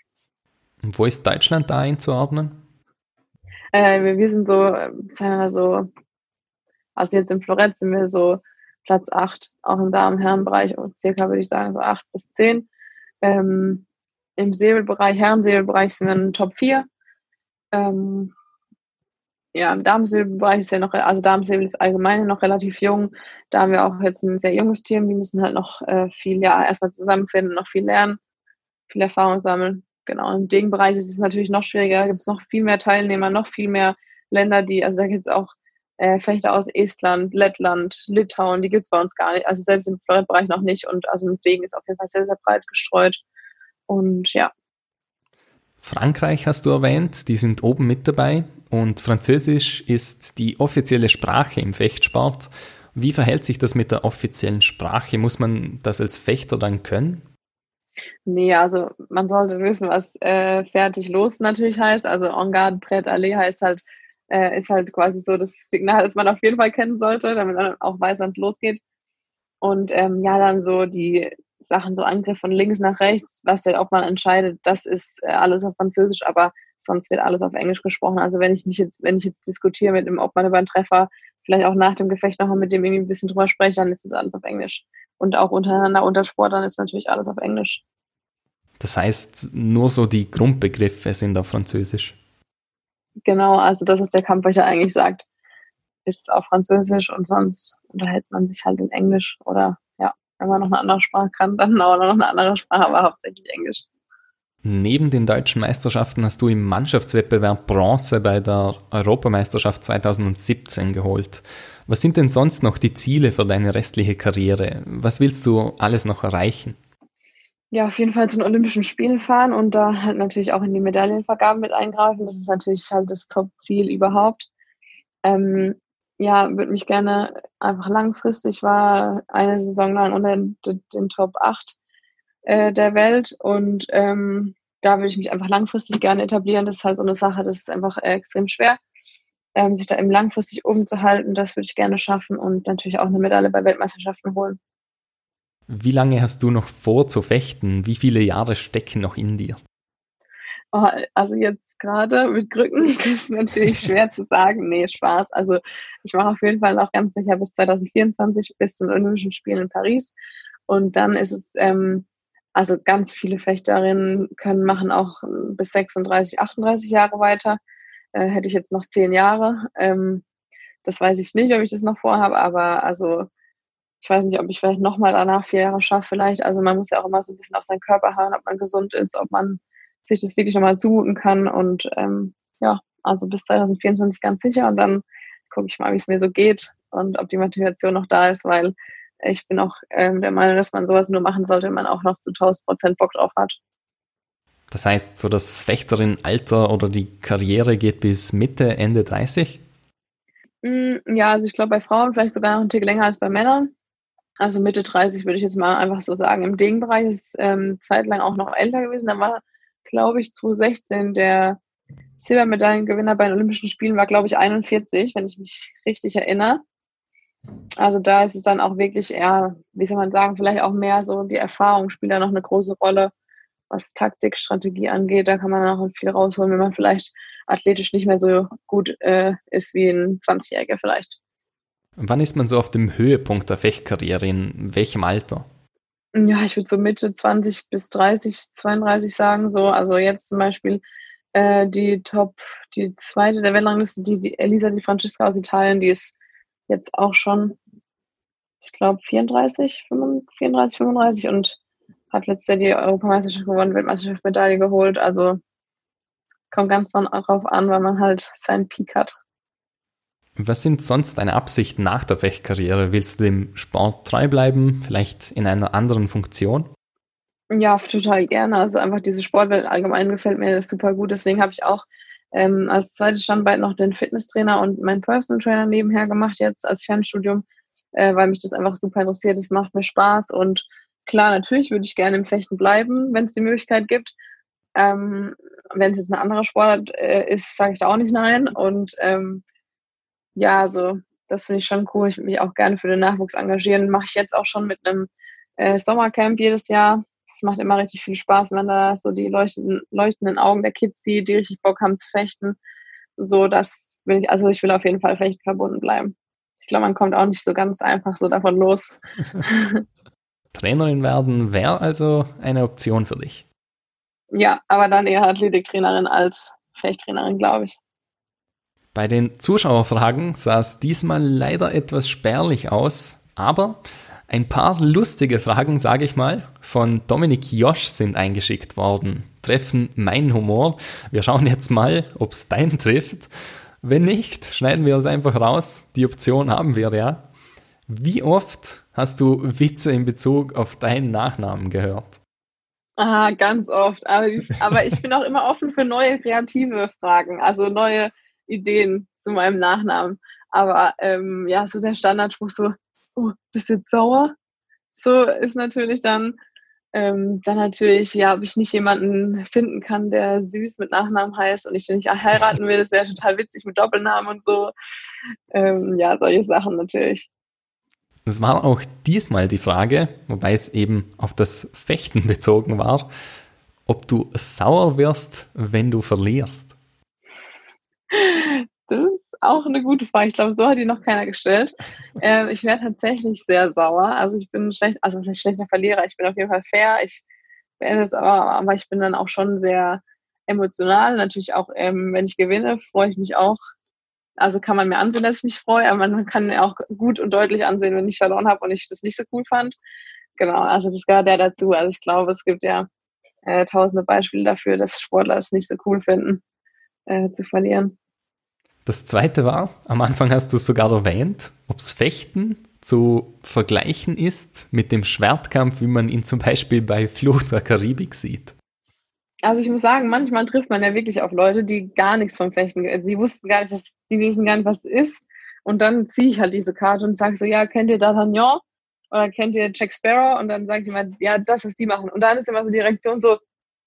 Und wo ist Deutschland da einzuordnen? Äh, wir, wir, sind so, sagen wir mal so, also jetzt im Florett sind wir so Platz 8, auch im Damen-Herren-Bereich, circa würde ich sagen so 8 bis 10. Ähm, Im Säbelbereich, Herren-Säbelbereich sind wir in Top 4. Ähm, ja, im Damensäbelbereich ist ja noch, also Damensäbel ist allgemein noch relativ jung. Da haben wir auch jetzt ein sehr junges Team, die müssen halt noch äh, viel, ja, erstmal zusammenfinden, noch viel lernen, viel Erfahrung sammeln. Genau, im Ding-Bereich ist es natürlich noch schwieriger, da gibt es noch viel mehr Teilnehmer, noch viel mehr Länder, die, also da gibt es auch äh, Fechter aus Estland, Lettland, Litauen, die gibt es bei uns gar nicht, also selbst im Florett-Bereich noch nicht und also im Ding ist auf jeden Fall sehr, sehr breit gestreut. Und ja, Frankreich hast du erwähnt, die sind oben mit dabei und Französisch ist die offizielle Sprache im Fechtsport. Wie verhält sich das mit der offiziellen Sprache? Muss man das als Fechter dann können? Nee, also man sollte wissen, was äh, fertig los natürlich heißt. Also en garde, prêt, aller heißt halt, äh, ist halt quasi so das Signal, das man auf jeden Fall kennen sollte, damit man auch weiß, wann es losgeht. Und ähm, ja, dann so die Sachen, so Angriff von links nach rechts, was der Obmann entscheidet, das ist äh, alles auf Französisch, aber sonst wird alles auf Englisch gesprochen. Also wenn ich mich jetzt, wenn ich jetzt diskutiere mit dem Obmann über einen Treffer, vielleicht auch nach dem Gefecht nochmal mit dem irgendwie ein bisschen drüber spreche, dann ist es alles auf Englisch. Und auch untereinander unter Sportlern ist natürlich alles auf Englisch. Das heißt, nur so die Grundbegriffe sind auf Französisch. Genau, also das ist der Kampfrichter eigentlich sagt, ist auf Französisch und sonst unterhält man sich halt in Englisch oder wenn man noch eine andere Sprache kann, dann auch noch eine andere Sprache, aber hauptsächlich Englisch. Neben den deutschen Meisterschaften hast du im Mannschaftswettbewerb Bronze bei der Europameisterschaft 2017 geholt. Was sind denn sonst noch die Ziele für deine restliche Karriere? Was willst du alles noch erreichen? Ja, auf jeden Fall zu den Olympischen Spielen fahren und da halt natürlich auch in die Medaillenvergabe mit eingreifen. Das ist natürlich halt das Top-Ziel überhaupt. Ähm, ja, würde mich gerne einfach langfristig war eine Saison lang unter den, den Top 8 äh, der Welt und ähm, da würde ich mich einfach langfristig gerne etablieren. Das ist halt so eine Sache, das ist einfach äh, extrem schwer, ähm, sich da eben langfristig oben zu halten. Das würde ich gerne schaffen und natürlich auch eine Medaille bei Weltmeisterschaften holen. Wie lange hast du noch vor zu fechten? Wie viele Jahre stecken noch in dir? Oh, also jetzt gerade mit Krücken ist natürlich schwer zu sagen. Nee, Spaß. Also ich mache auf jeden Fall noch ganz sicher bis 2024 bis zu den Olympischen Spielen in Paris. Und dann ist es, ähm, also ganz viele Fechterinnen können machen auch bis 36, 38 Jahre weiter. äh, hätte ich jetzt noch zehn Jahre. Ähm, das weiß ich nicht, ob ich das noch vorhabe, aber also ich weiß nicht, ob ich vielleicht nochmal danach vier Jahre schaffe, vielleicht. Also man muss ja auch immer so ein bisschen auf seinen Körper hören, ob man gesund ist, ob man sich das wirklich nochmal zumuten kann. Und ähm, ja, also bis 2024 ganz sicher und dann gucke ich mal, wie es mir so geht und ob die Motivation noch da ist, weil ich bin auch ähm, der Meinung, dass man sowas nur machen sollte, wenn man auch noch zu 1000 Prozent Bock drauf hat. Das heißt, so das Fechterin-Alter oder die Karriere geht bis Mitte, Ende 30? Mm, ja, also ich glaube bei Frauen vielleicht sogar noch ein Tick länger als bei Männern. Also Mitte 30 würde ich jetzt mal einfach so sagen. Im Degenbereich ist ähm, zeitlang auch noch älter gewesen. Da war, glaube ich, 2016 der Silbermedaillengewinner bei den Olympischen Spielen war, glaube ich, 41, wenn ich mich richtig erinnere. Also da ist es dann auch wirklich eher, wie soll man sagen, vielleicht auch mehr so die Erfahrung spielt da noch eine große Rolle, was Taktik, Strategie angeht. Da kann man auch viel rausholen, wenn man vielleicht athletisch nicht mehr so gut äh, ist wie ein 20-Jähriger vielleicht. Wann ist man so auf dem Höhepunkt der Fechtkarriere? In welchem Alter? Ja, ich würde so Mitte 20 bis 30, 32 sagen. So, also jetzt zum Beispiel äh, die Top, die zweite der Weltrangliste, die, die Elisa Di Francesca aus Italien, die ist jetzt auch schon, ich glaube, 34, 34, 35 und hat letztes Jahr die Europameisterschaft gewonnen, Weltmeisterschaft Medaille geholt. Also kommt ganz darauf an, weil man halt seinen Peak hat. Was sind sonst deine Absichten nach der Fechtkarriere? Willst du dem Sport treu bleiben, vielleicht in einer anderen Funktion? Ja, total gerne. Also einfach diese Sportwelt allgemein gefällt mir super gut. Deswegen habe ich auch ähm, als zweites Standbein noch den Fitnesstrainer und meinen Personal Trainer nebenher gemacht jetzt als Fernstudium, äh, weil mich das einfach super interessiert. Es macht mir Spaß und klar, natürlich würde ich gerne im Fechten bleiben, wenn es die Möglichkeit gibt. Ähm, wenn es jetzt eine andere Sportart äh, ist, sage ich da auch nicht nein. Und ähm, ja, also das finde ich schon cool. Ich würde mich auch gerne für den Nachwuchs engagieren. Mache ich jetzt auch schon mit einem äh, Sommercamp jedes Jahr es macht immer richtig viel Spaß, wenn da so die leuchtenden, leuchtenden Augen der Kids sieht, die richtig Bock haben zu fechten. So, das will ich, also ich will auf jeden Fall fechten verbunden bleiben. Ich glaube, man kommt auch nicht so ganz einfach so davon los. Trainerin werden wäre also eine Option für dich. Ja, aber dann eher Athletiktrainerin als Fechttrainerin, glaube ich. Bei den Zuschauerfragen sah es diesmal leider etwas spärlich aus, aber ein paar lustige Fragen, sage ich mal, von Dominik Josch sind eingeschickt worden. Treffen meinen Humor. Wir schauen jetzt mal, ob es deinen trifft. Wenn nicht, schneiden wir es einfach raus. Die Option haben wir ja. Wie oft hast du Witze in Bezug auf deinen Nachnamen gehört? Ah, ganz oft. Aber ich, aber ich bin auch immer offen für neue kreative Fragen, also neue Ideen zu meinem Nachnamen. Aber ähm, ja, so der Standardspruch so, oh, bist du jetzt sauer? So ist natürlich dann, ähm, dann natürlich, ja, ob ich nicht jemanden finden kann, der süß mit Nachnamen heißt und ich den nicht heiraten will, das wäre total witzig mit Doppelnamen und so. Ähm, ja, solche Sachen natürlich. Das war auch diesmal die Frage, wobei es eben auf das Fechten bezogen war, ob du sauer wirst, wenn du verlierst. Auch eine gute Frage. Ich glaube, so hat die noch keiner gestellt. Äh, ich wäre tatsächlich sehr sauer. Also ich bin schlecht, also was ist schlechter Verlierer. Ich bin auf jeden Fall fair. Ich beende es aber, aber ich bin dann auch schon sehr emotional. Natürlich auch, ähm, wenn ich gewinne, freue ich mich auch. Also kann man mir ansehen, dass ich mich freue, aber man kann mir auch gut und deutlich ansehen, wenn ich verloren habe und ich das nicht so cool fand. Genau, also das gehört ja dazu. Also ich glaube, es gibt ja äh, tausende Beispiele dafür, dass Sportler es nicht so cool finden, äh, zu verlieren. Das zweite war, am Anfang hast du sogar erwähnt, ob's Fechten zu vergleichen ist mit dem Schwertkampf, wie man ihn zum Beispiel bei Flucht der Karibik sieht. Also ich muss sagen, manchmal trifft man ja wirklich auf Leute, die gar nichts vom Fechten, sie wussten gar nicht, die wissen gar nicht, was es ist. Und dann ziehe ich halt diese Karte und sage so, ja, kennt ihr D'Artagnan? Oder kennt ihr Jack Sparrow? Und dann sagt jemand, ja, das, was die machen. Und dann ist immer so die Reaktion so,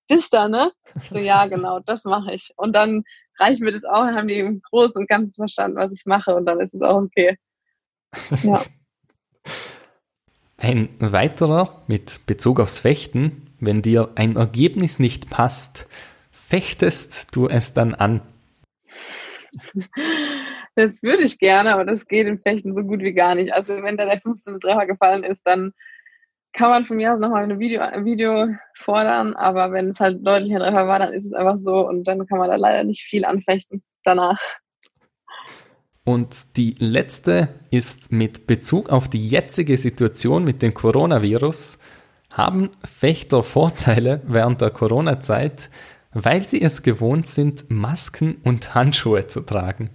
das da, ne? Ich so, ja, genau, das mache ich. Und dann reicht mir das auch, haben die im Großen und Ganzen verstanden, was ich mache und dann ist es auch okay. Ja. Ein weiterer mit Bezug aufs Fechten, wenn dir ein Ergebnis nicht passt, fechtest du es dann an? Das würde ich gerne, aber das geht im Fechten so gut wie gar nicht. Also wenn da der 15. Treffer gefallen ist, dann kann man von mir aus nochmal ein Video, Video fordern, aber wenn es halt deutlich ein Treffer war, dann ist es einfach so und dann kann man da leider nicht viel anfechten. danach. Und die letzte ist mit Bezug auf die jetzige Situation mit dem Coronavirus. Haben Fechter Vorteile während der Corona-Zeit, weil sie es gewohnt sind, Masken und Handschuhe zu tragen?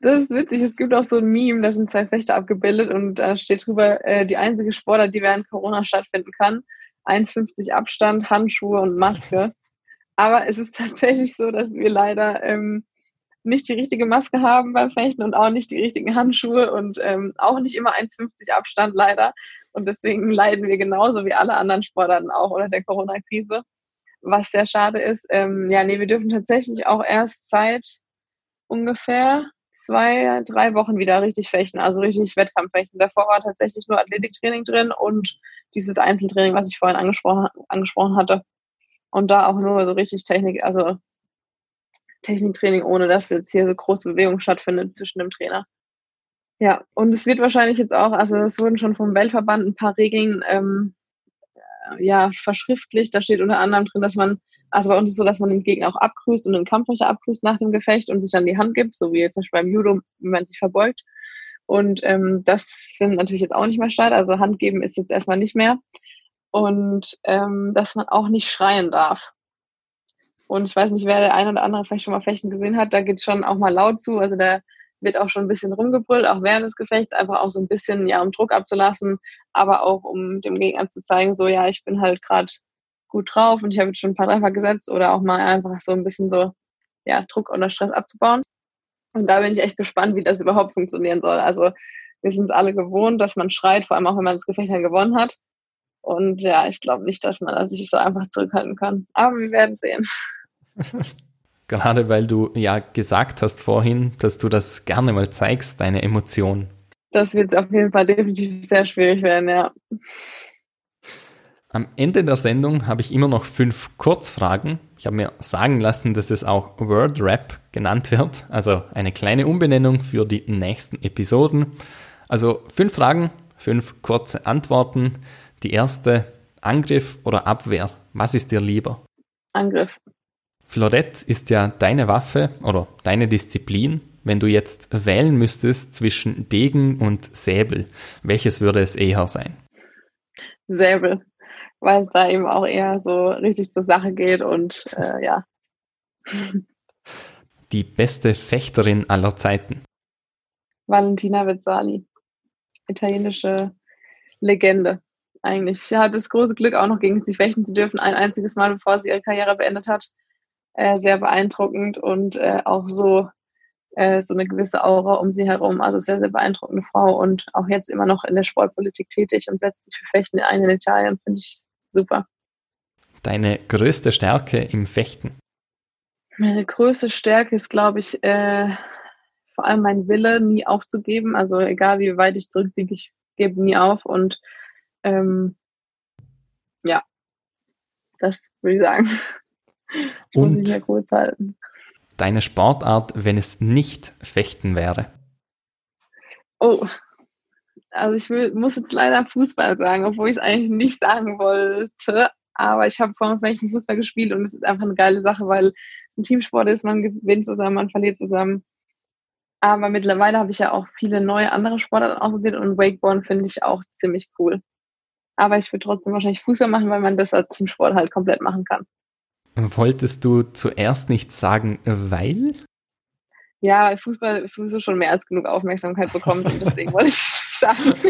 Das ist witzig. Es gibt auch so ein Meme, da sind zwei Fechter abgebildet und da steht drüber, äh, die einzige Sportart, die während Corona stattfinden kann. 1,50 Abstand, Handschuhe und Maske. Aber es ist tatsächlich so, dass wir leider ähm, nicht die richtige Maske haben beim Fechten und auch nicht die richtigen Handschuhe und ähm, auch nicht immer 1,50 Abstand leider. Und deswegen leiden wir genauso wie alle anderen Sportarten auch unter der Corona-Krise. Was sehr schade ist. Ähm, ja, nee, wir dürfen tatsächlich auch erst seit ungefähr zwei, drei Wochen wieder richtig fechten, also richtig Wettkampffechten. Davor war tatsächlich nur Athletiktraining drin und dieses Einzeltraining, was ich vorhin angesprochen, angesprochen hatte. Und da auch nur so richtig Technik, also Techniktraining, ohne dass jetzt hier so große Bewegung stattfindet zwischen dem Trainer. Ja, und es wird wahrscheinlich jetzt auch, also es wurden schon vom Weltverband ein paar Regeln ähm, ja, verschriftlicht. Da steht unter anderem drin, dass man, also bei uns ist es so, dass man den Gegner auch abgrüßt und den Kampfrichter abgrüßt nach dem Gefecht und sich dann die Hand gibt, so wie jetzt zum Beispiel beim Judo, wenn man sich verbeugt. Und ähm, das findet natürlich jetzt auch nicht mehr statt. Also Hand geben ist jetzt erstmal nicht mehr. Und ähm, dass man auch nicht schreien darf. Und ich weiß nicht, wer der eine oder andere vielleicht schon mal Fechten gesehen hat, da geht es schon auch mal laut zu. Also da wird auch schon ein bisschen rumgebrüllt, auch während des Gefechts, einfach auch so ein bisschen, ja, um Druck abzulassen, aber auch um dem Gegner zu zeigen, so, ja, ich bin halt gerade gut drauf und ich habe jetzt schon ein paar Treffer gesetzt oder auch mal einfach so ein bisschen so, ja, Druck oder Stress abzubauen. Und da bin ich echt gespannt, wie das überhaupt funktionieren soll. Also wir sind es alle gewohnt, dass man schreit, vor allem auch wenn man das Gefecht dann gewonnen hat. Und ja, ich glaube nicht, dass man sich so einfach zurückhalten kann. Aber wir werden sehen. Gerade weil du ja gesagt hast vorhin, dass du das gerne mal zeigst, deine Emotionen. Das wird auf jeden Fall definitiv sehr schwierig werden, ja. Am Ende der Sendung habe ich immer noch fünf Kurzfragen. Ich habe mir sagen lassen, dass es auch Word Rap genannt wird, also eine kleine Umbenennung für die nächsten Episoden. Also fünf Fragen, fünf kurze Antworten. Die erste, Angriff oder Abwehr. Was ist dir lieber? Angriff. Florett ist ja deine Waffe oder deine Disziplin. Wenn du jetzt wählen müsstest zwischen Degen und Säbel, welches würde es eher sein? Säbel, weil es da eben auch eher so richtig zur Sache geht und äh, ja. Die beste Fechterin aller Zeiten. Valentina Vezzali, italienische Legende eigentlich. Sie hat das große Glück, auch noch gegen sie fechten zu dürfen, ein einziges Mal, bevor sie ihre Karriere beendet hat äh, sehr beeindruckend und äh, auch so äh, so eine gewisse Aura um sie herum. Also sehr, sehr beeindruckende Frau und auch jetzt immer noch in der Sportpolitik tätig und setzt sich für Fechten ein in Italien. Finde ich super. Deine größte Stärke im Fechten? Meine größte Stärke ist, glaube ich, äh, vor allem mein Wille, nie aufzugeben. Also egal wie weit ich zurückliege, ich gebe nie auf. Und ähm, ja, das würde ich sagen. Und muss ich ja kurz halten. Deine Sportart, wenn es nicht Fechten wäre? Oh, also ich will, muss jetzt leider Fußball sagen, obwohl ich es eigentlich nicht sagen wollte. Aber ich habe vorhin Fechten Fußball gespielt und es ist einfach eine geile Sache, weil es ein Teamsport ist, man gewinnt zusammen, man verliert zusammen. Aber mittlerweile habe ich ja auch viele neue andere Sportarten ausprobiert und Wakeboard finde ich auch ziemlich cool. Aber ich würde trotzdem wahrscheinlich Fußball machen, weil man das als Teamsport halt komplett machen kann. Wolltest du zuerst nicht sagen, weil? Ja, Fußball ist sowieso schon mehr als genug Aufmerksamkeit bekommt und deswegen wollte ich sagen.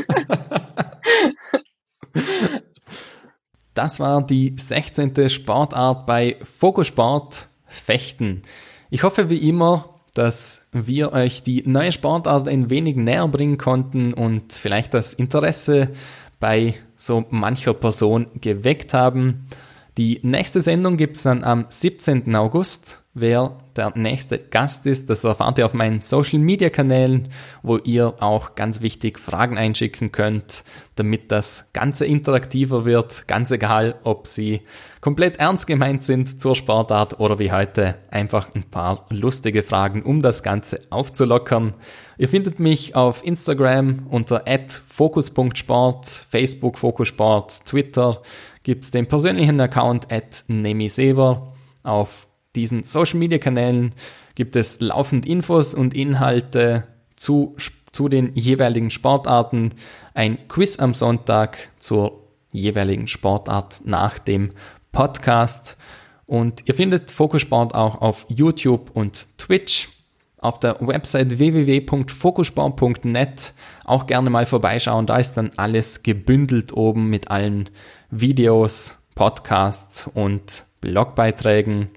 Das war die 16. Sportart bei Fokusport Fechten. Ich hoffe wie immer, dass wir euch die neue Sportart ein wenig näher bringen konnten und vielleicht das Interesse bei so mancher Person geweckt haben. Die nächste Sendung gibt's dann am 17. August. Wer der nächste Gast ist, das erfahrt ihr auf meinen Social Media Kanälen, wo ihr auch ganz wichtig Fragen einschicken könnt, damit das Ganze interaktiver wird. Ganz egal, ob sie komplett ernst gemeint sind zur Sportart oder wie heute einfach ein paar lustige Fragen, um das Ganze aufzulockern. Ihr findet mich auf Instagram unter @focus.sport, Facebook Fokussport, Twitter gibt's den persönlichen Account at nemisever. Auf diesen Social Media Kanälen gibt es laufend Infos und Inhalte zu, zu den jeweiligen Sportarten. Ein Quiz am Sonntag zur jeweiligen Sportart nach dem Podcast. Und ihr findet Fokussport auch auf YouTube und Twitch. Auf der Website www.fokussport.net auch gerne mal vorbeischauen. Da ist dann alles gebündelt oben mit allen Videos, Podcasts und Blogbeiträgen.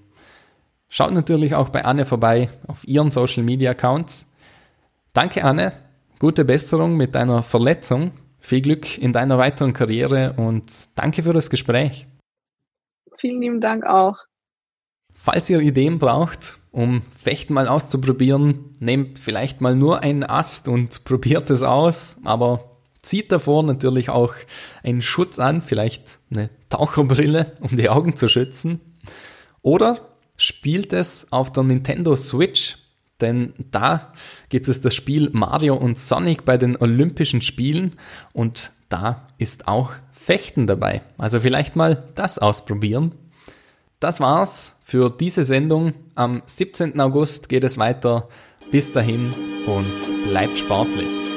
Schaut natürlich auch bei Anne vorbei auf ihren Social Media Accounts. Danke, Anne. Gute Besserung mit deiner Verletzung. Viel Glück in deiner weiteren Karriere und danke für das Gespräch. Vielen lieben Dank auch. Falls ihr Ideen braucht, um Fechten mal auszuprobieren, nehmt vielleicht mal nur einen Ast und probiert es aus, aber zieht davor natürlich auch einen Schutz an, vielleicht eine Taucherbrille, um die Augen zu schützen. Oder spielt es auf der Nintendo Switch, denn da gibt es das Spiel Mario und Sonic bei den Olympischen Spielen und da ist auch Fechten dabei. Also vielleicht mal das ausprobieren. Das war's für diese Sendung. Am 17. August geht es weiter. Bis dahin und bleibt sportlich.